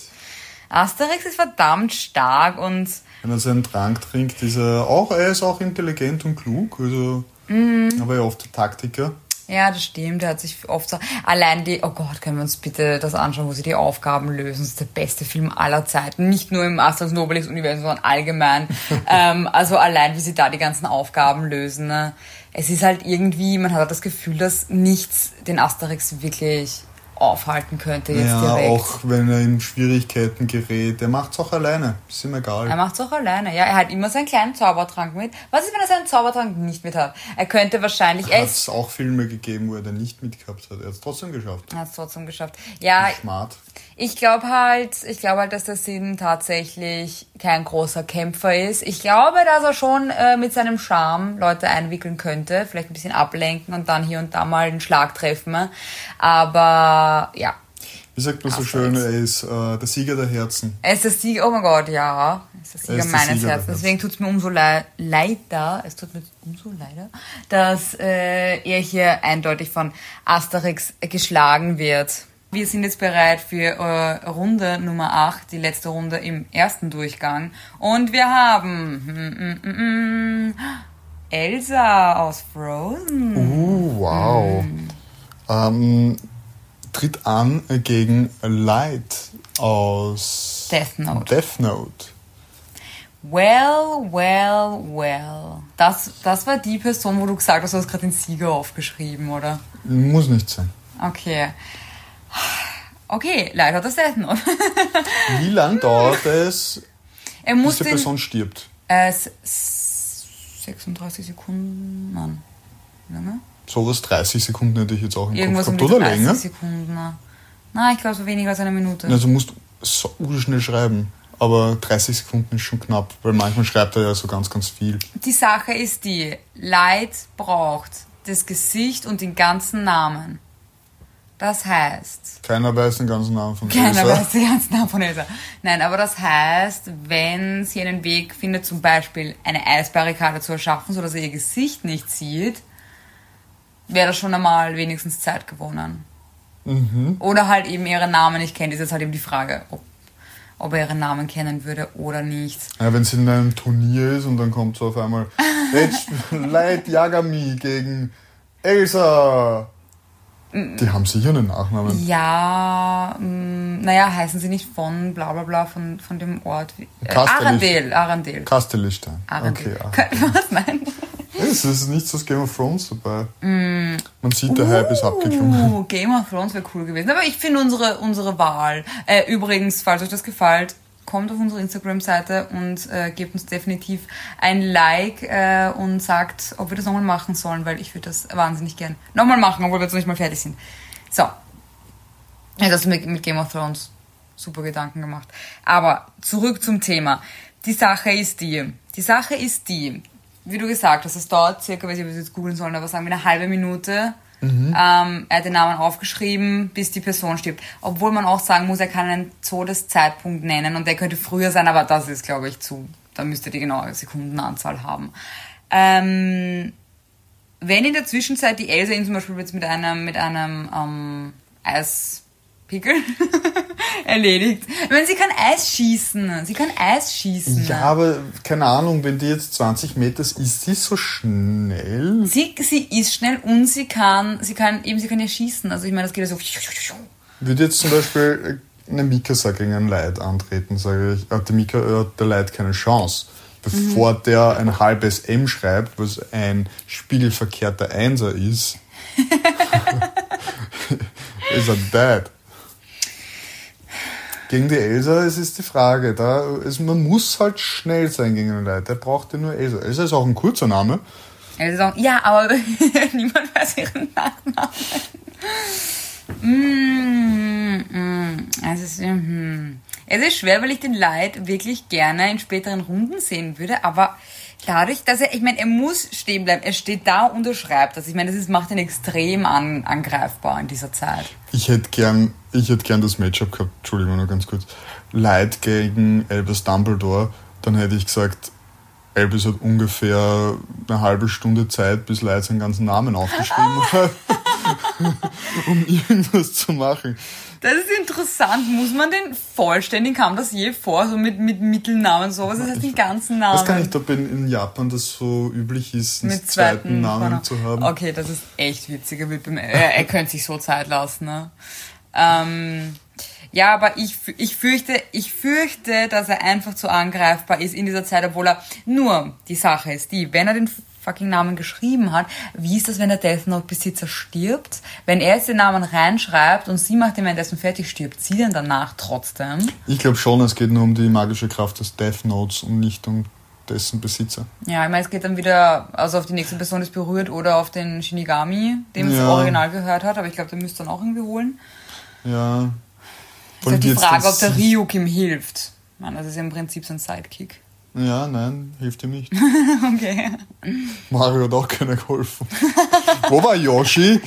Asterix ist verdammt stark und. Wenn er seinen Trank trinkt, ist er auch, er ist auch intelligent und klug, also. Mhm. Aber er oft Taktiker. Ja, das stimmt. Er hat sich oft so. Allein die, oh Gott, können wir uns bitte das anschauen, wo sie die Aufgaben lösen. Das ist der beste Film aller Zeiten. Nicht nur im Asterix Nobelix Universum, sondern allgemein. ähm, also allein, wie sie da die ganzen Aufgaben lösen. Ne? Es ist halt irgendwie, man hat das Gefühl, dass nichts den Asterix wirklich aufhalten könnte jetzt ja, direkt. auch wenn er in Schwierigkeiten gerät. Er macht es auch alleine. Ist ihm egal. Er macht es auch alleine. Ja, er hat immer seinen kleinen Zaubertrank mit. Was ist, wenn er seinen Zaubertrank nicht mit hat? Er könnte wahrscheinlich... Hat es auch Filme gegeben, wo er den nicht mitgehabt hat. Er hat es trotzdem geschafft. Er hat es trotzdem geschafft. Ja, Smart. Ich glaube halt, ich glaube halt, dass der Sinn tatsächlich kein großer Kämpfer ist. Ich glaube, dass er schon äh, mit seinem Charme Leute einwickeln könnte, vielleicht ein bisschen ablenken und dann hier und da mal einen Schlag treffen. Aber ja. Wie sagt man so schön, er ist äh, der Sieger der Herzen. Er ist der Sieger, oh mein Gott, ja. Er ist der Sieger ist meines Sieger Herzens. Deswegen tut es mir umso le leider, es tut mir umso leider, dass äh, er hier eindeutig von Asterix geschlagen wird. Wir sind jetzt bereit für äh, Runde Nummer 8, die letzte Runde im ersten Durchgang. Und wir haben mm, mm, mm, Elsa aus Frozen. Uh, wow. Ähm, tritt an gegen Light aus Death Note. Death Note. Well, well, well. Das, das war die Person, wo du gesagt hast, du hast gerade den Sieger aufgeschrieben, oder? Muss nicht sein. Okay. Okay, leider das Essen. Wie lange dauert es, er bis die Person stirbt? Äh, 36 Sekunden. Nein. Wie lange? So was 30 Sekunden hätte ich jetzt auch im Irgendwas Kopf gehabt. Um oder 30 länger? Sekunden. Nein, ich glaube so weniger als eine Minute. Also musst so schnell schreiben. Aber 30 Sekunden ist schon knapp, weil manchmal schreibt er ja so ganz, ganz viel. Die Sache ist die, Leid braucht das Gesicht und den ganzen Namen. Das heißt. Keiner weiß den ganzen Namen von Elsa. Keiner weiß den ganzen Namen von Elsa. Nein, aber das heißt, wenn sie einen Weg findet, zum Beispiel eine Eisbarrikade zu erschaffen, sodass er ihr Gesicht nicht sieht, wäre das schon einmal wenigstens Zeit gewonnen. Mhm. Oder halt eben ihren Namen nicht kennt. Ist jetzt halt eben die Frage, ob, ob er ihren Namen kennen würde oder nicht. Ja, wenn sie in einem Turnier ist und dann kommt so auf einmal Light Yagami gegen Elsa. Die haben sicher einen Nachnamen. Ja, mh, naja, heißen sie nicht von bla bla bla von, von dem Ort. Äh, Arendelle. Arendelle. Kastellichstein. Okay, Was? Nein. Es ist nichts aus Game of Thrones dabei. Mm. Man sieht, der uh, Hype ist abgeklungen. Game of Thrones wäre cool gewesen. Aber ich finde unsere, unsere Wahl. Äh, übrigens, falls euch das gefällt, kommt auf unsere Instagram-Seite und äh, gebt uns definitiv ein Like äh, und sagt, ob wir das nochmal machen sollen, weil ich würde das wahnsinnig gern nochmal machen, obwohl wir jetzt noch nicht mal fertig sind. So. Ja, das mit, mit Game of Thrones super Gedanken gemacht. Aber zurück zum Thema. Die Sache ist die. Die Sache ist die. Wie du gesagt hast, es dauert circa, weiß ich, ob wir jetzt googeln sollen, aber sagen wir eine halbe Minute, Mhm. Ähm, er hat den Namen aufgeschrieben, bis die Person stirbt. Obwohl man auch sagen muss, er kann einen Todeszeitpunkt nennen und der könnte früher sein, aber das ist, glaube ich, zu. Da müsste die genaue Sekundenanzahl haben. Ähm, wenn in der Zwischenzeit die Elsa ihn zum Beispiel jetzt mit einem, mit einem ähm, Eis Pickel erledigt. Ich meine, sie kann Eis schießen. Sie kann Eis schießen. Ja, aber keine Ahnung, wenn die jetzt 20 Meter ist, ist sie so schnell? Sie, sie ist schnell und sie kann, sie kann eben, sie kann ja schießen. Also ich meine, das geht ja so. Würde jetzt zum Beispiel eine Mikasa gegen einen Leid antreten, sage ich, hat der Mika, hat der Leid keine Chance. Bevor mhm. der ein halbes M schreibt, was ein spiegelverkehrter Einser ist, ist er dead. Gegen die Elsa, es ist die Frage. Da ist, man muss halt schnell sein gegen den Leute. Der braucht ja nur Elsa. Elsa ist auch ein kurzer Name. Elsa, ja, aber niemand weiß ihren Nachnamen. Mm. Es ist, hm. es ist schwer, weil ich den Light wirklich gerne in späteren Runden sehen würde, aber dadurch, dass er, ich meine, er muss stehen bleiben. Er steht da und er schreibt das. Ich meine, das ist, macht ihn extrem an, angreifbar in dieser Zeit. Ich hätte gern, ich hätte gern das Matchup gehabt, Entschuldigung, noch ganz kurz. Light gegen Albus Dumbledore, dann hätte ich gesagt, Albus hat ungefähr eine halbe Stunde Zeit, bis Light seinen ganzen Namen aufgeschrieben hat, um irgendwas zu machen. Das ist interessant. Muss man den vollständig, kam das je vor, so mit, mit Mittelnamen, sowas? Das heißt den ganzen Namen. Ich weiß gar nicht, ob in, in Japan das so üblich ist, einen mit zweiten, zweiten Namen Vornamen. zu haben. Okay, das ist echt witzig. Er, er, könnte sich so Zeit lassen. Ne? Ähm, ja, aber ich, ich fürchte, ich fürchte, dass er einfach zu angreifbar ist in dieser Zeit, obwohl er nur die Sache ist, die, wenn er den fucking Namen geschrieben hat, wie ist das, wenn der Death Note Besitzer stirbt? Wenn er jetzt den Namen reinschreibt und sie macht ihn währenddessen fertig, stirbt sie dann danach trotzdem? Ich glaube schon, es geht nur um die magische Kraft des Death Notes und nicht um dessen Besitzer. Ja, ich meine, es geht dann wieder, also auf die nächste Person ist berührt oder auf den Shinigami, dem es Ja. original gehört hat, aber ich glaube, der müsste dann auch irgendwie holen. Ja. Ist halt die Frage, ob der Ryuk ihm hilft. Meine, das ist ja im Prinzip sein Sidekick. Ja, nein, hilft ihm nicht. Okay. Mario hat auch keiner geholfen. Wo war Yoshi?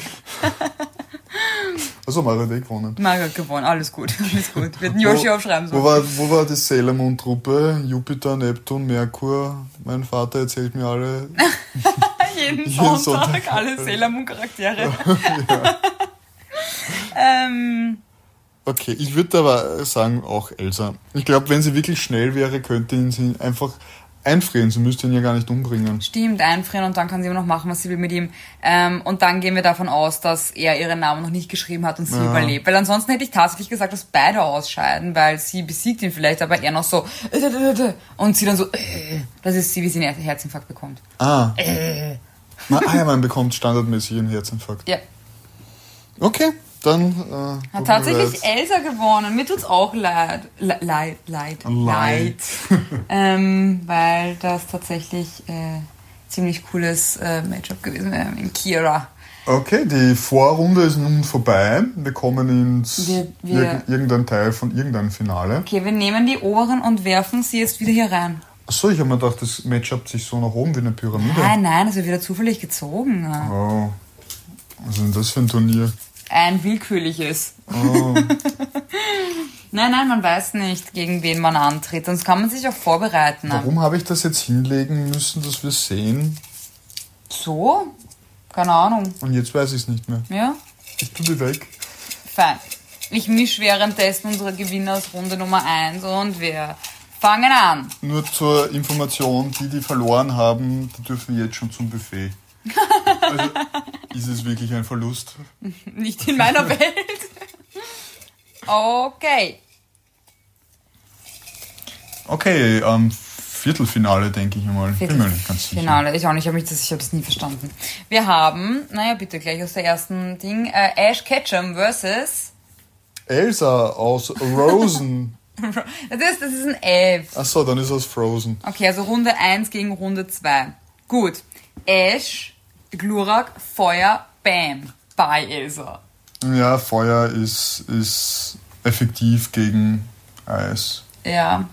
Also Mario hat eh gewonnen. Mario hat gewonnen, alles gut, alles gut. Wir hätten Yoshi wo, aufschreiben Wo sollen. war, wo war die Sailor Moon Truppe? Jupiter, Neptun, Merkur. Mein Vater erzählt mir alle. Jeden jeden Sonntag, Sonntag. alle Sailor Moon Charaktere. ähm, Okay, ich würde aber sagen, auch Elsa. Ich glaube, wenn sie wirklich schnell wäre, könnte ihn sie einfach einfrieren. Sie müsste ihn ja gar nicht umbringen. stimmt, einfrieren und dann kann sie immer noch machen, was sie will mit ihm. Ähm, und dann gehen wir davon aus, dass er ihren Namen noch nicht geschrieben hat und sie Ja. überlebt. Weil ansonsten hätte ich tatsächlich gesagt, dass beide ausscheiden, weil sie besiegt ihn vielleicht, aber er noch so äh, äh, äh, und sie dann so das ist sie, wie sie einen Herzinfarkt bekommt. Ah, Äh. na, ah ja, man bekommt standardmäßig einen Herzinfarkt. Ja, Okay, dann. Äh, Hat tatsächlich. Elsa gewonnen. Mir tut's auch leid. Le leid, leid, Leid. ähm, weil das tatsächlich äh, ziemlich cooles äh, Matchup gewesen wäre in Kira. Okay, die Vorrunde ist nun vorbei. Wir kommen ins Wir- wir- irg irgendein Teil von irgendeinem Finale. Okay, wir nehmen die oberen und werfen sie jetzt wieder hier rein. Achso, ich habe mir gedacht, das Matchup sich so nach oben wie eine Pyramide. Nein, nein, das wird wieder zufällig gezogen. Oh. Was ist denn das für ein Turnier? Ein willkürliches. Oh. Nein, nein, man weiß nicht, gegen wen man antritt. Sonst kann man sich auch vorbereiten. Warum habe ich das jetzt hinlegen müssen, dass wir sehen? So? Keine Ahnung. Und jetzt weiß ich es nicht mehr. Ja? Ich tue die weg. Fein. Ich mische währenddessen unsere Gewinner aus Runde Nummer 1 und wir fangen an. Nur zur Information, die, die verloren haben, die dürfen jetzt schon zum Buffet. Also, ist es wirklich ein Verlust? Nicht in meiner Welt. Okay. Okay, ähm, Viertelfinale, denke ich mal. Bin mir nicht ganz sicher. Finale. Ich auch nicht, ich habe mich das, ich habe das nie verstanden. Wir haben, naja, bitte gleich aus der ersten Ding, äh, Ash Ketchum versus. Elsa aus Rosen. Das ist, das ist ein F. Achso, dann ist es Frozen. Okay, also Runde 1 gegen Runde 2. Gut. Ash, Glurak, Feuer, Bam. Bei Elsa. Ja, Feuer ist, ist effektiv gegen Eis. Ja.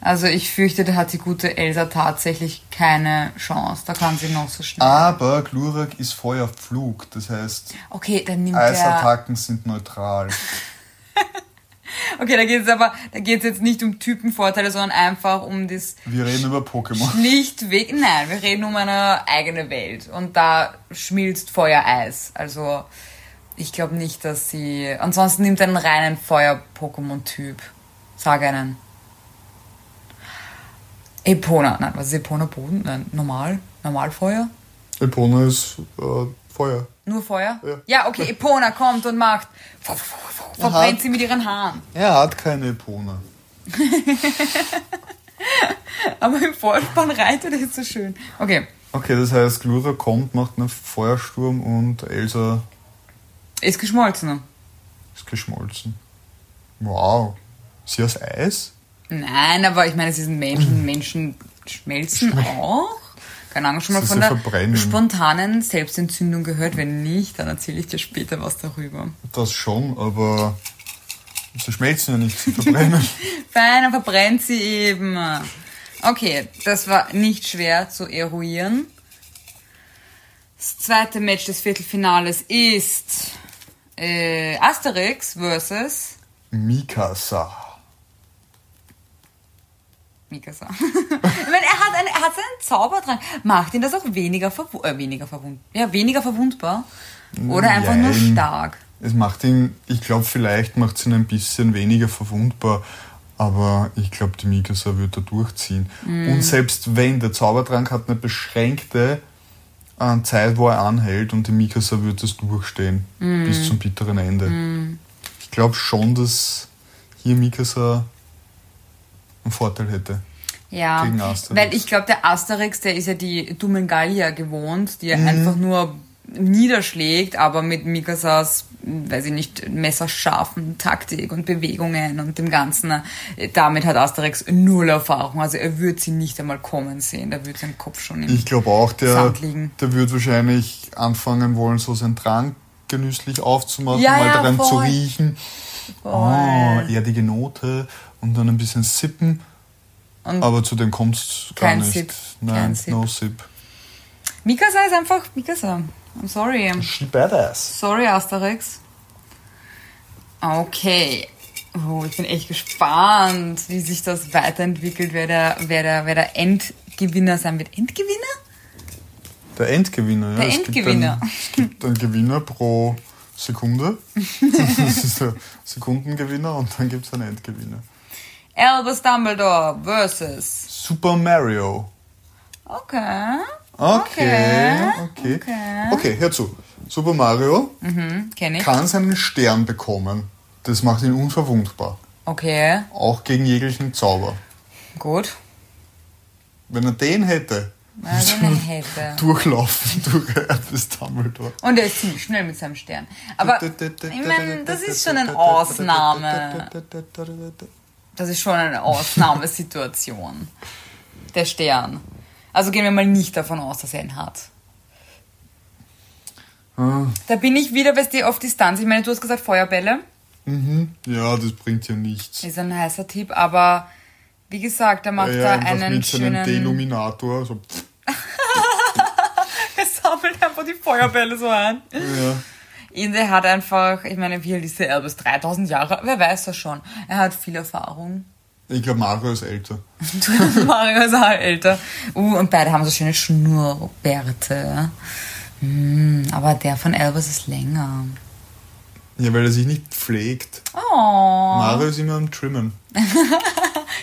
Also ich fürchte, da hat die gute Elsa tatsächlich keine Chance. Da kann sie noch so schnell. Aber Glurak ist Feuerflug, das heißt, Okay, dann nimmt. Eisattacken sind neutral. Okay, da geht es aber, da geht es jetzt nicht um Typenvorteile, sondern einfach um das Wir reden über Pokémon. schlichtweg. Nein, wir reden um eine eigene Welt und da schmilzt Feuer Eis. Also ich glaube nicht, dass sie. Ansonsten nimmt einen reinen Feuer-Pokémon-Typ. Sag einen. Epona. Nein, was ist Epona Boden? Nein, normal? Normalfeuer? Epona ist äh, Feuer. Nur Feuer? Ja. Ja, okay, Epona kommt und macht. Verbrennt sie mit ihren Haaren. Er hat keine Epona. Aber im Vorspann reitet er jetzt so schön. Okay. Okay, das heißt, Glurak kommt, macht einen Feuersturm und Elsa Ist geschmolzen. ist geschmolzen. Wow. Sie aus Eis? Nein, aber ich meine, es ist ein Menschen. Menschen schmelzen auch. Keine Ahnung, schon mal von der Verbrennen. spontanen Selbstentzündung gehört. Wenn nicht, dann erzähle ich dir später was darüber. Das schon, aber Sie schmelzen ja nicht, sie verbrennen. Fein, dann verbrennt sie eben. Okay, das war nicht schwer zu eruieren. Das zweite Match des Viertelfinales ist äh, Asterix versus Mikasa. Mikasa. ich meine, er hat, eine, er hat seinen Zauber dran. Macht ihn das auch weniger, verwu äh, weniger, verwund ja, weniger verwundbar? Oder einfach nur stark? Es macht ihn, ich glaube, vielleicht macht es ihn ein bisschen weniger verwundbar, aber ich glaube, die Mikasa wird da durchziehen. Und selbst wenn der Zaubertrank hat eine beschränkte äh, Zeit, wo er anhält und die Mikasa wird das durchstehen bis zum bitteren Ende. Ich glaube schon, dass hier Mikasa einen Vorteil hätte. Ja, weil ich glaube, der Asterix, der ist ja die dummen Gallier gewohnt, die er Mhm. einfach nur niederschlägt, aber mit Mikasas, weiß ich nicht, messerscharfen Taktik und Bewegungen und dem Ganzen, äh, damit hat Asterix null Erfahrung. Also er wird sie nicht einmal kommen sehen, da wird sein Kopf schon im Ich glaube auch, der, der wird wahrscheinlich anfangen wollen, so seinen Trank genüsslich aufzumachen, Ja, mal ja, daran zu voll. riechen. Voll. Oh, erdige Note und dann ein bisschen sippen. Und Aber zu dem kommt es gar Kein nicht. Sip. Nein, Kein Sip. no sip. Mikasa ist einfach Mikasa. I'm sorry. She badass. Sorry, Asterix. Okay. Oh, ich bin echt gespannt, wie sich das weiterentwickelt, wer der, wer der, wer der Endgewinner sein wird. Endgewinner? Der Endgewinner, ja. Der es Endgewinner. Gibt ein, es gibt einen Gewinner pro Sekunde. das ist der Sekundengewinner und dann gibt es einen Endgewinner. Albus Dumbledore versus. Super Mario. Okay. Okay, okay. Okay. Okay, hör zu. Super Mario Hm, ich. kann seinen Stern bekommen. Das macht ihn unverwundbar. Okay, Auch gegen jeglichen Zauber. gut. Wenn er den hätte, Also eine hätte. durchlaufen durch Albus Dumbledore. Und er ist ziemlich schnell mit seinem Stern. Aber ich meine, das ist schon eine Ausnahme. Das ist schon eine Ausnahmesituation. Der Stern. Also gehen wir mal nicht davon aus, dass er ihn hat. Ah, Da bin ich wieder weißt du, auf Distanz. Ich meine, du hast gesagt Feuerbälle. mhm. Ja, das bringt ja nichts. Ist ein heißer Tipp, aber wie gesagt, er macht Ja, da einfach einen mit schönen... Deluminator. So, pff, einfach die Feuerbälle so ein. ja. Und er hat einfach, ich meine, wie alt ist der Albus? 3000 Jahre? Wer weiß das schon. Er hat viel Erfahrung. Ich glaube, Mario ist älter. Mario ist auch älter. Uh, und beide haben so schöne Schnurrbärte. Hm, aber der von Albus ist länger. Ja, weil er sich nicht pflegt. Oh. Mario ist immer am Trimmen.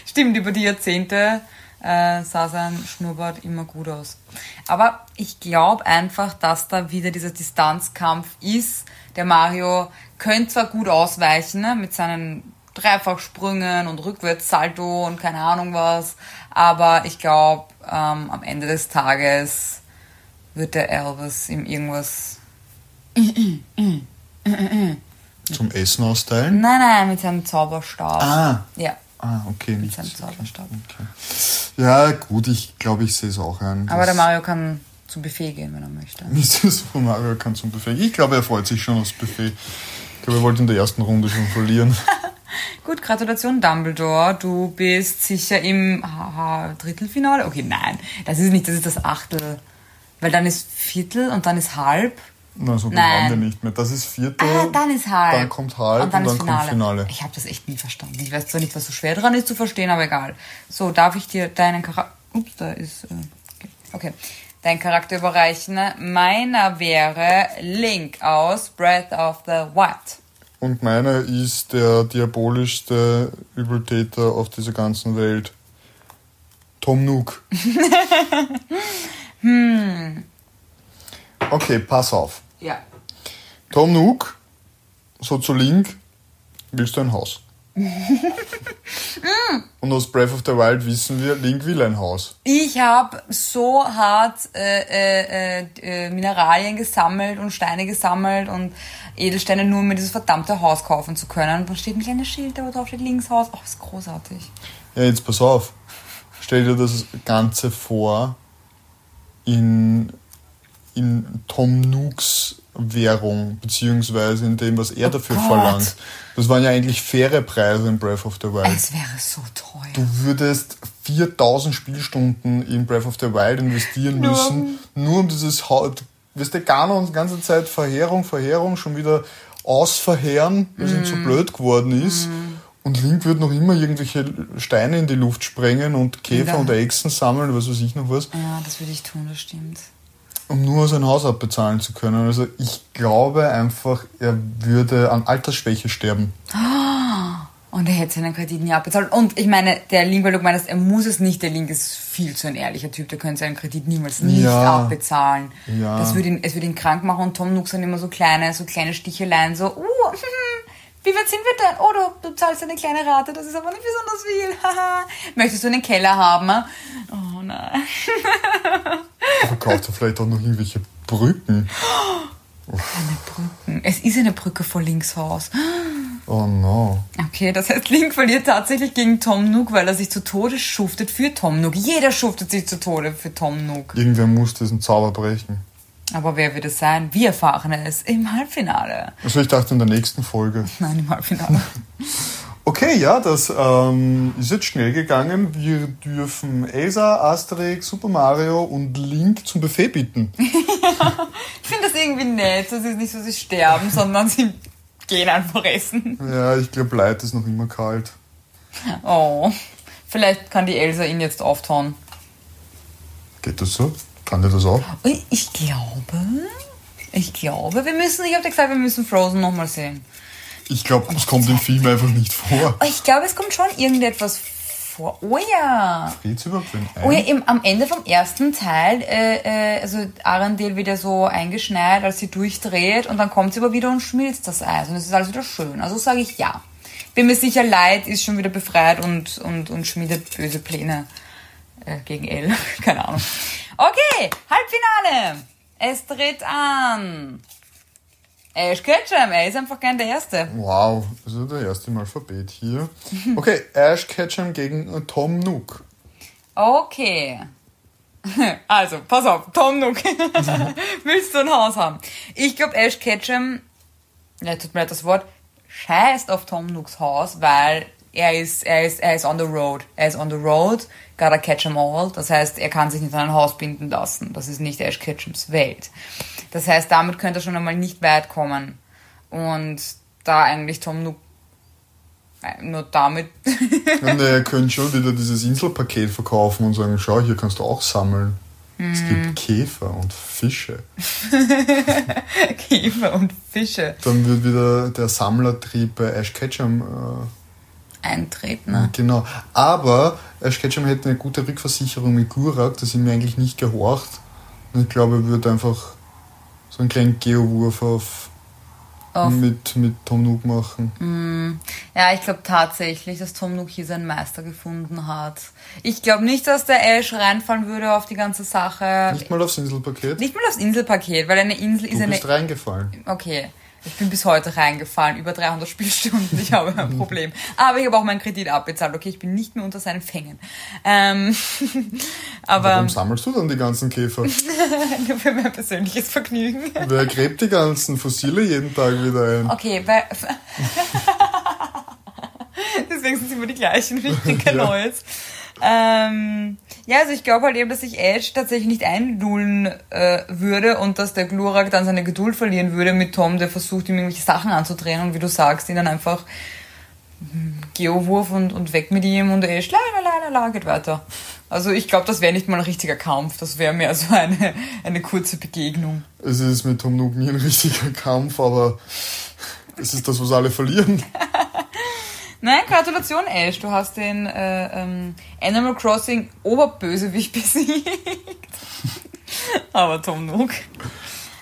Stimmt, über die Jahrzehnte äh, sah sein Schnurrbart immer gut aus. Aber ich glaube einfach, dass da wieder dieser Distanzkampf ist. Der Mario könnte zwar gut ausweichen ne, mit seinen Dreifachsprüngen und Rückwärtssalto und keine Ahnung was, aber ich glaube, ähm, am Ende des Tages wird der Elvis ihm irgendwas. Zum Essen austeilen. Nein, nein, mit seinem Zauberstab. Ah. Ja, Ah, okay, nicht. seinem Zauberstab. Okay. Ja, gut, ich glaube, ich sehe es auch ein. Aber der Mario kann zum Buffet gehen, wenn er möchte. Der Super Mario kann zum Buffet. Ich glaube, er freut sich schon aufs Buffet. Ich glaube, er wollte in der ersten Runde schon verlieren. Gut, Gratulation Dumbledore. Du bist sicher im Drittelfinale. Okay, nein, das ist nicht, das ist das Achtel. Weil dann ist Viertel und dann ist halb. Na, so gut Nein. waren wir nicht mehr. Das ist Viertel. Ah, dann ist halb. Dann kommt halb und dann, und ist dann Finale. kommt Finale. Ich habe das echt nie verstanden. Ich weiß zwar nicht, was so schwer dran ist zu verstehen, aber egal. So, darf ich dir deinen Charakter... Ups, da ist... Äh, okay. okay. Dein Charakter überreichen. Meiner wäre Link aus Breath of the Wild. Und meiner ist der diabolischste Übeltäter auf dieser ganzen Welt. Tom Nook. Hm. Okay, pass auf. Ja. Tom Nook, so zu Link, willst du ein Haus? Und aus Breath of the Wild wissen wir, Link will ein Haus. Ich habe so hart äh, äh, äh, äh, Mineralien gesammelt und Steine gesammelt und Edelsteine nur, um mir dieses verdammte Haus kaufen zu können. Und da steht ein kleines Schild, wo drauf steht Linkshaus. Oh, ist großartig. Ja, jetzt pass auf. Stell dir das Ganze vor in, in Tom Nooks Währung, beziehungsweise in dem, was er dafür Gott. verlangt. Das waren ja eigentlich faire Preise in Breath of the Wild. Es wäre so teuer. Du würdest 4000 Spielstunden in Breath of the Wild investieren Nur müssen, nur um dieses Haut. Wirst du gar noch die ganze Zeit Verheerung, Verheerung, schon wieder ausverheeren, weil es ihm Mm. zu blöd geworden ist. Und Link wird noch immer irgendwelche Steine in die Luft sprengen und Käfer Ja. und Echsen sammeln, was weiß ich noch was, Ja, das würde ich tun, das stimmt. Um nur sein Haus abbezahlen zu können. Also ich glaube einfach, er würde an Altersschwäche sterben. Und er hätte seinen Kredit nie abbezahlt. Und ich meine, der Link, weil du meinst, er muss es nicht. Der Link ist viel zu ein ehrlicher Typ. Der könnte seinen Kredit niemals nicht Ja. abbezahlen. Ja. Das würde ihn, es würde ihn krank machen. Und Tom Nook sind immer so kleine, so kleine Sticheleien, so, uh, wie weit sind wir denn? Oh, du, du zahlst eine kleine Rate, das ist aber nicht besonders viel. Haha. Möchtest du einen Keller haben? Oh nein. Verkauft er vielleicht auch noch irgendwelche Brücken. Eine Brücke. Es ist eine Brücke vor Links Haus. Oh no. Okay, das heißt, Link verliert tatsächlich gegen Tom Nook, weil er sich zu Tode schuftet für Tom Nook. Jeder schuftet sich zu Tode für Tom Nook. Irgendwer muss diesen Zauber brechen. Aber wer wird es sein? Wir erfahren es im Halbfinale. Also ich dachte in der nächsten Folge. Nein, im Halbfinale. Okay, ja, das ähm, ist jetzt schnell gegangen. Wir dürfen Elsa, Asterix, Super Mario und Link zum Buffet bitten. Ich finde das irgendwie nett. Es ist nicht so, sie sterben, sondern sie gehen einfach essen. Ja, ich glaube, Leid ist noch immer kalt. Oh. Vielleicht kann die Elsa ihn jetzt auftauen. Geht das so? Kann der das auch? Ich glaube. Ich glaube, wir müssen, ich habe dir gesagt, wir müssen Frozen nochmal sehen. Ich glaube, das kommt im Film einfach nicht vor. Ich glaube, es kommt schon irgendetwas vor. Oh ja. Geht's überhaupt ein Oh ja, im, am Ende vom ersten Teil, äh, äh, also Arendelle wird ja so eingeschneit, als sie durchdreht und dann kommt sie aber wieder und schmilzt das Eis und es ist alles wieder schön. Also sage ich ja. Bin mir sicher, Leid ist schon wieder befreit und, und, und schmiedet böse Pläne äh, gegen Elle. Keine Ahnung. Okay, Halbfinale. Es tritt an. Ash Ketchum, er ist einfach gern der Erste. Wow, also der erste im Alphabet hier. Okay, Ash Ketchum gegen Tom Nook. Okay. Also, pass auf, Tom Nook. Willst du ein Haus haben? Ich glaube, Ash Ketchum, ja, tut mir leid das Wort, scheißt auf Tom Nooks Haus, weil er ist, er ist, er ist on the road. Er ist on the road, gotta catch 'em all. Das heißt, er kann sich nicht an ein Haus binden lassen. Das ist nicht Ash Ketchums Welt. Das heißt, damit könnte er schon einmal nicht weit kommen. Und da eigentlich Tom Nook äh, nur damit Und er könnte schon wieder dieses Inselpaket verkaufen und sagen, schau, hier kannst du auch sammeln. Es Hm. gibt Käfer und Fische. Käfer und Fische Dann wird wieder der Sammlertrieb bei Ash Ketchum äh, eintreten. Ne? Genau. Aber Ash Ketchum hätte eine gute Rückversicherung mit Gurak, das ihm eigentlich nicht gehorcht. Und ich glaube, er würde einfach so einen kleinen Geowurf auf, Auf- Mit, mit Tom Nook machen. Ja, ich glaube tatsächlich, dass Tom Nook hier seinen Meister gefunden hat. Ich glaube nicht, dass der Ash reinfallen würde auf die ganze Sache. Nicht mal aufs Inselpaket. Nicht mal aufs Inselpaket, weil eine Insel ist du eine. bist reingefallen. Okay, ich bin bis heute reingefallen, über 300 Spielstunden. Ich habe ein Problem. Aber ich habe auch meinen Kredit abbezahlt. Okay, ich bin nicht mehr unter seinen Fängen. Ähm, aber Warum sammelst du dann die ganzen Käfer? nur für mein persönliches Vergnügen. Wer gräbt die ganzen Fossile jeden Tag wieder ein? Okay, weil. Deswegen sind es immer die gleichen und ich kriege kein Ja. neues. Ähm, ja, also ich glaube halt eben, dass sich Edge tatsächlich nicht einlullen äh, würde und dass der Glurak dann seine Geduld verlieren würde mit Tom, der versucht, ihm irgendwelche Sachen anzudrehen und wie du sagst, ihn dann einfach hm, Geowurf und, und weg mit ihm und Edge, la la la la la, geht weiter. Also ich glaube, das wäre nicht mal ein richtiger Kampf, das wäre mehr so eine, eine kurze Begegnung. Es ist mit Tom Nook nie ein richtiger Kampf, aber es ist das, was alle verlieren. Nein, Gratulation, Ash. Du hast den äh, ähm, Animal Crossing Oberbösewicht besiegt. Aber Tom Nook.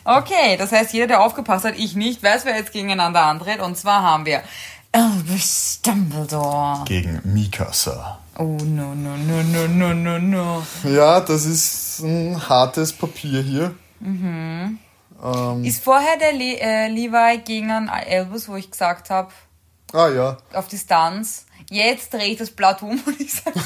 Okay, das heißt, jeder, der aufgepasst hat, ich nicht, weiß, wer jetzt gegeneinander antritt. Und zwar haben wir Albus Dumbledore. Gegen Mikasa. Oh, no, no, no, no, no, no, no. Ja, das ist ein hartes Papier hier. Ähm, Ist vorher der Le äh, Levi gegen einen Albus, wo ich gesagt habe, ah ja, auf Distanz. Jetzt drehe ich das Blatt um und ich sage,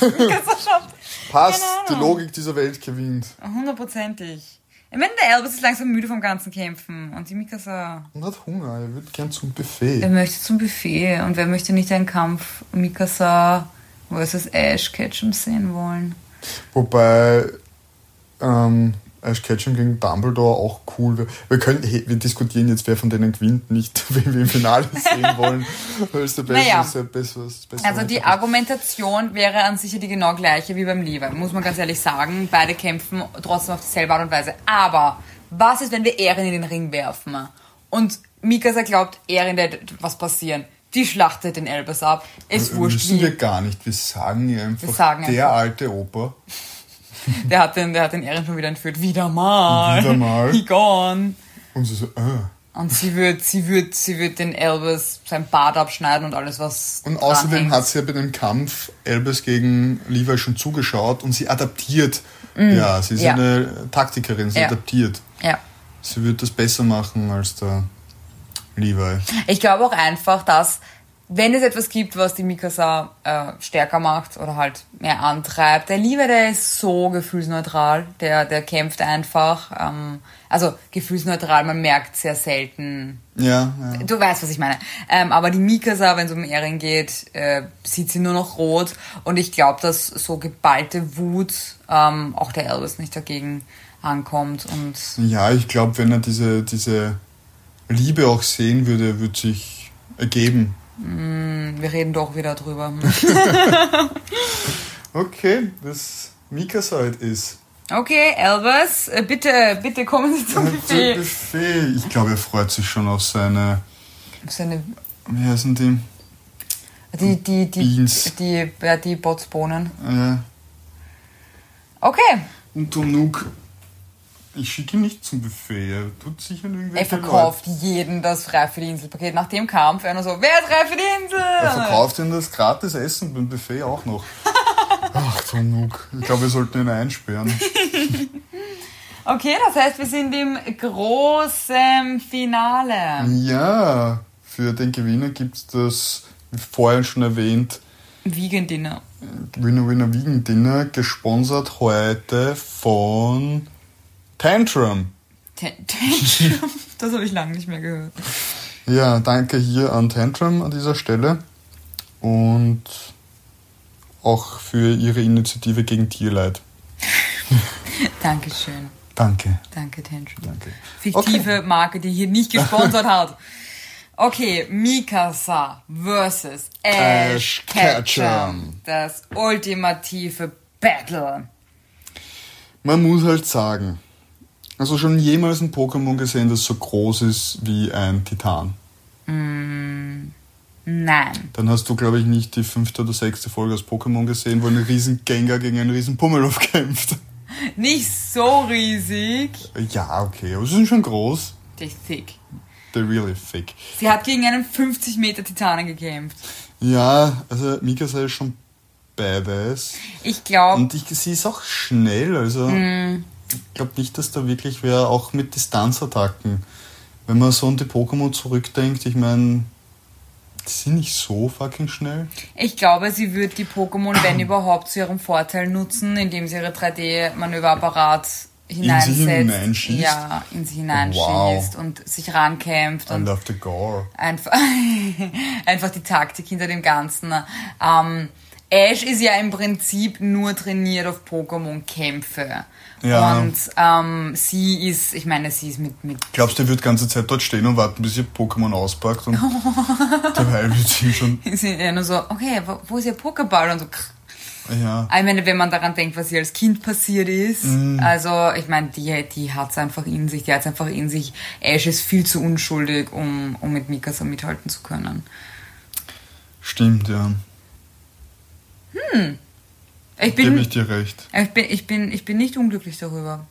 passt. Die. Logik dieser Welt gewinnt. Hundertprozentig. Ich meine, der Elvis ist langsam müde vom ganzen Kämpfen und die Mikasa. Und hat Hunger, er würde gern zum Buffet. Er möchte zum Buffet und wer möchte nicht einen Kampf Mikasa versus Ash Ketchum sehen wollen? Wobei ähm, Ash Ketchum gegen Dumbledore auch cool. Wir, können, hey, wir diskutieren jetzt, wer von denen gewinnt, nicht wen wir im Finale sehen wollen. Es Beste Naja. Besseres, Bessere Also die. Argumentation wäre an sich die genau gleiche wie beim Levi, muss man ganz ehrlich sagen. Beide kämpfen trotzdem auf dieselbe Art und Weise. Aber was ist, wenn wir Erin in den Ring werfen? Und Mikasa glaubt, Erin wird was passieren. Die schlachtet den Elbers ab. Ist wurscht Müssen wie. wir gar nicht. Wir sagen ihr einfach, sagen der einfach. alte Opa. Der hat den, der hat den Erin schon wieder entführt. Wieder mal. Wieder mal. He gone. Und sie so, äh. Und sie wird, sie wird, sie wird den Elvis sein Bart abschneiden und alles, was Und außerdem hat sie ja bei dem Kampf Elbes gegen Levi schon zugeschaut und sie adaptiert. Ja, sie ist Mm. Ja. eine Taktikerin, sie Ja. adaptiert. Ja. Sie wird das besser machen als der Levi. Ich glaube auch einfach, dass wenn es etwas gibt, was die Mikasa äh, stärker macht oder halt mehr antreibt, der Liebe, der ist so gefühlsneutral, der, der kämpft einfach. Ähm, also gefühlsneutral, man merkt sehr selten. Ja, ja. Du weißt, was ich meine. Ähm, aber die Mikasa, wenn es um Erin geht, äh, sieht sie nur noch rot. Und ich glaube, dass so geballte Wut ähm, auch der Elvis nicht dagegen ankommt. Und Ja, ich glaube, wenn er diese, diese Liebe auch sehen würde, würde sich ergeben. Wir reden doch wieder drüber. Okay, das Mikasa halt ist. Okay, Elvis, äh, bitte, bitte kommen Sie zum Zum Buffet. Buffet. Ich glaube, er freut sich schon auf seine, Seine, wie heißen die? die, die, die, Beans. die, ja, die Botsbohnen. Äh, Okay, und Tonuk, ich schicke ihn nicht zum Buffet. Er tut sicher irgendwelche er verkauft jeden das Frei für die Insel-Paket. Nach dem Kampf, er nur so, wer ist frei für die Insel? Leute. Er verkauft ihm das gratis Essen beim Buffet auch noch. Ach, Tonuk. Ich glaube, wir sollten ihn einsperren. Okay, das heißt, wir sind im großen Finale. Ja, für den Gewinner gibt es das, wie vorhin schon erwähnt, Vegan Dinner. Winner Winner Vegan Dinner, gesponsert heute von Tantrum. Ten- Tantrum. Das habe ich lange nicht mehr gehört. Ja, danke hier an Tantrum an dieser Stelle und auch für Ihre Initiative gegen Tierleid. Dankeschön. Danke. Danke, Tantrum. Danke. Fiktive Marke, die hier nicht gesponsert hat. Okay, Mikasa versus Ash. Ketchum. Das ultimative Battle. Man muss halt sagen, also schon jemals ein Pokémon gesehen, das so groß ist wie ein Titan. Nein. Dann hast du, glaube ich, nicht die fünfte oder sechste Folge aus Pokémon gesehen, wo ein riesen Gengar gegen einen riesen Pummeluff kämpft. Nicht so riesig. Ja, okay, aber sie sind schon groß. Die ist thick. They're really thick. Sie hat gegen einen 50 Meter Titanen gekämpft. Ja, also Mikasa ist schon badass. Ich glaube, Und ich, sie ist auch schnell, also ich glaube nicht, dass da wirklich wer, auch mit Distanzattacken, wenn man so an die Pokémon zurückdenkt, ich meine, die sind nicht so fucking schnell. ich glaube, sie wird die Pokémon, wenn überhaupt, zu ihrem Vorteil nutzen, indem sie ihre 3D-Manöverapparat hineinsetzt. hineinschießt? Ja, in sie hineinschießt Wow. und sich rankämpft I und love the gore. einfach, einfach die Taktik hinter dem Ganzen. Ähm, Ash ist ja im Prinzip nur trainiert auf Pokémon-Kämpfe. Ja. Und ähm, sie ist, ich meine, sie ist mit, mit Glaubst du, der wird die ganze Zeit dort stehen und warten, bis ihr Pokémon auspackt und dabei wird sie schon. sie ja nur so, okay, wo, ist ihr Pokéball? Und so, krr. Ja. ich meine, wenn man daran denkt, was ihr als Kind passiert ist, Mhm. also ich meine, die, die hat's einfach in sich, die hat's einfach in sich. Ash ist viel zu unschuldig, um, um mit Mikasa mithalten zu können. Stimmt, ja. Ich Gebe bin, ich dir recht. ich bin, ich bin, ich bin nicht unglücklich darüber.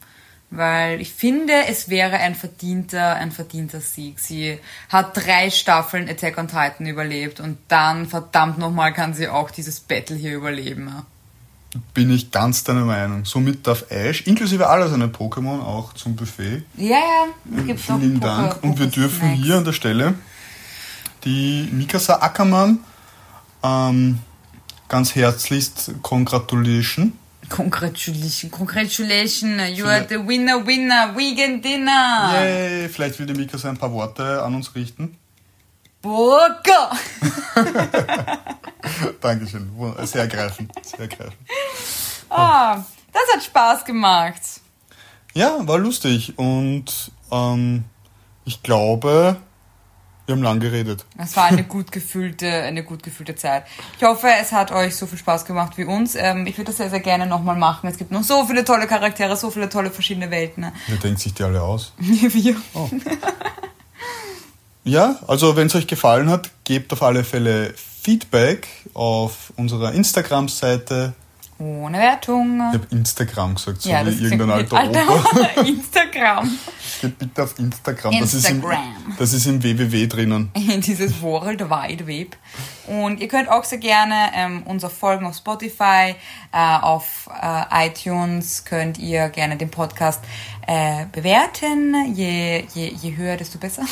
Weil ich finde, es wäre ein verdienter, ein verdienter Sieg. Sie hat drei Staffeln Attack on Titan überlebt und dann, verdammt nochmal, kann sie auch dieses Battle hier überleben. Bin ich ganz deiner Meinung. Somit darf Ash, inklusive aller seiner Pokémon, auch zum Buffet. Ja, ja, es gibt Vielen lieben Dank. Und wir dürfen hier an der Stelle die Mikasa Ackermann ähm, ganz herzlichst congratulation. Congratulations, congratulations, you are the winner, winner, vegan dinner. Yay, vielleicht will die Mika so ein paar Worte an uns richten. Burger! Dankeschön, sehr ergreifend, sehr ergreifend. Ah, das hat Spaß gemacht. Ja, war lustig und ähm, ich glaube, wir haben lang geredet. Es war eine gut gefühlte, eine gut gefühlte Zeit. Ich hoffe, es hat euch so viel Spaß gemacht wie uns. Ähm, ich würde das sehr, sehr gerne nochmal machen. Es gibt noch so viele tolle Charaktere, so viele tolle verschiedene Welten. Wer denkt sich die alle aus? Wir. Oh. Ja, also wenn es euch gefallen hat, gebt auf alle Fälle Feedback auf unserer Instagram-Seite ohne Wertung. Ich habe Instagram gesagt, so Ja, wie irgendein alter mit- Opa. Alter, Instagram. Geht bitte auf Instagram. Instagram. Das, ist im, das ist im www drinnen. in dieses World Wide Web. Und ihr könnt auch sehr gerne ähm, uns folgen auf Spotify, äh, auf äh, iTunes könnt ihr gerne den Podcast äh, bewerten. Je, je, je höher, desto besser.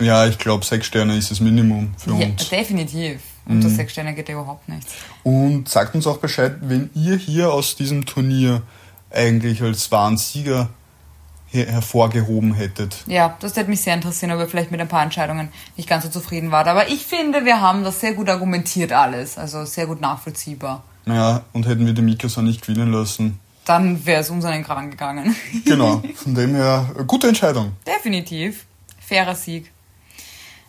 Ja, ich glaube, sechs Sterne ist das Minimum für Ja, uns. definitiv. Unter sechs Sterne geht ja überhaupt nichts. Und sagt uns auch Bescheid, wenn ihr hier aus diesem Turnier eigentlich als wahren Sieger her hervorgehoben hättet. Ja, das würde mich sehr interessieren, ob ihr vielleicht mit ein paar Entscheidungen nicht ganz so zufrieden wart. Aber ich finde, wir haben das sehr gut argumentiert alles. Also sehr gut nachvollziehbar. Ja, und hätten wir die Mikasa nicht gewinnen lassen. Dann wäre es uns an den Kragen gegangen. Genau, von dem her, äh, gute Entscheidung. Definitiv. Fairer Sieg.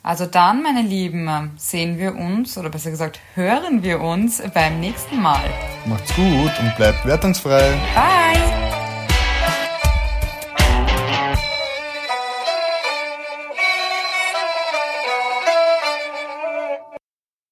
Also dann, meine Lieben, sehen wir uns, oder besser gesagt, hören wir uns beim nächsten Mal. Macht's gut und bleibt wertungsfrei. Bye!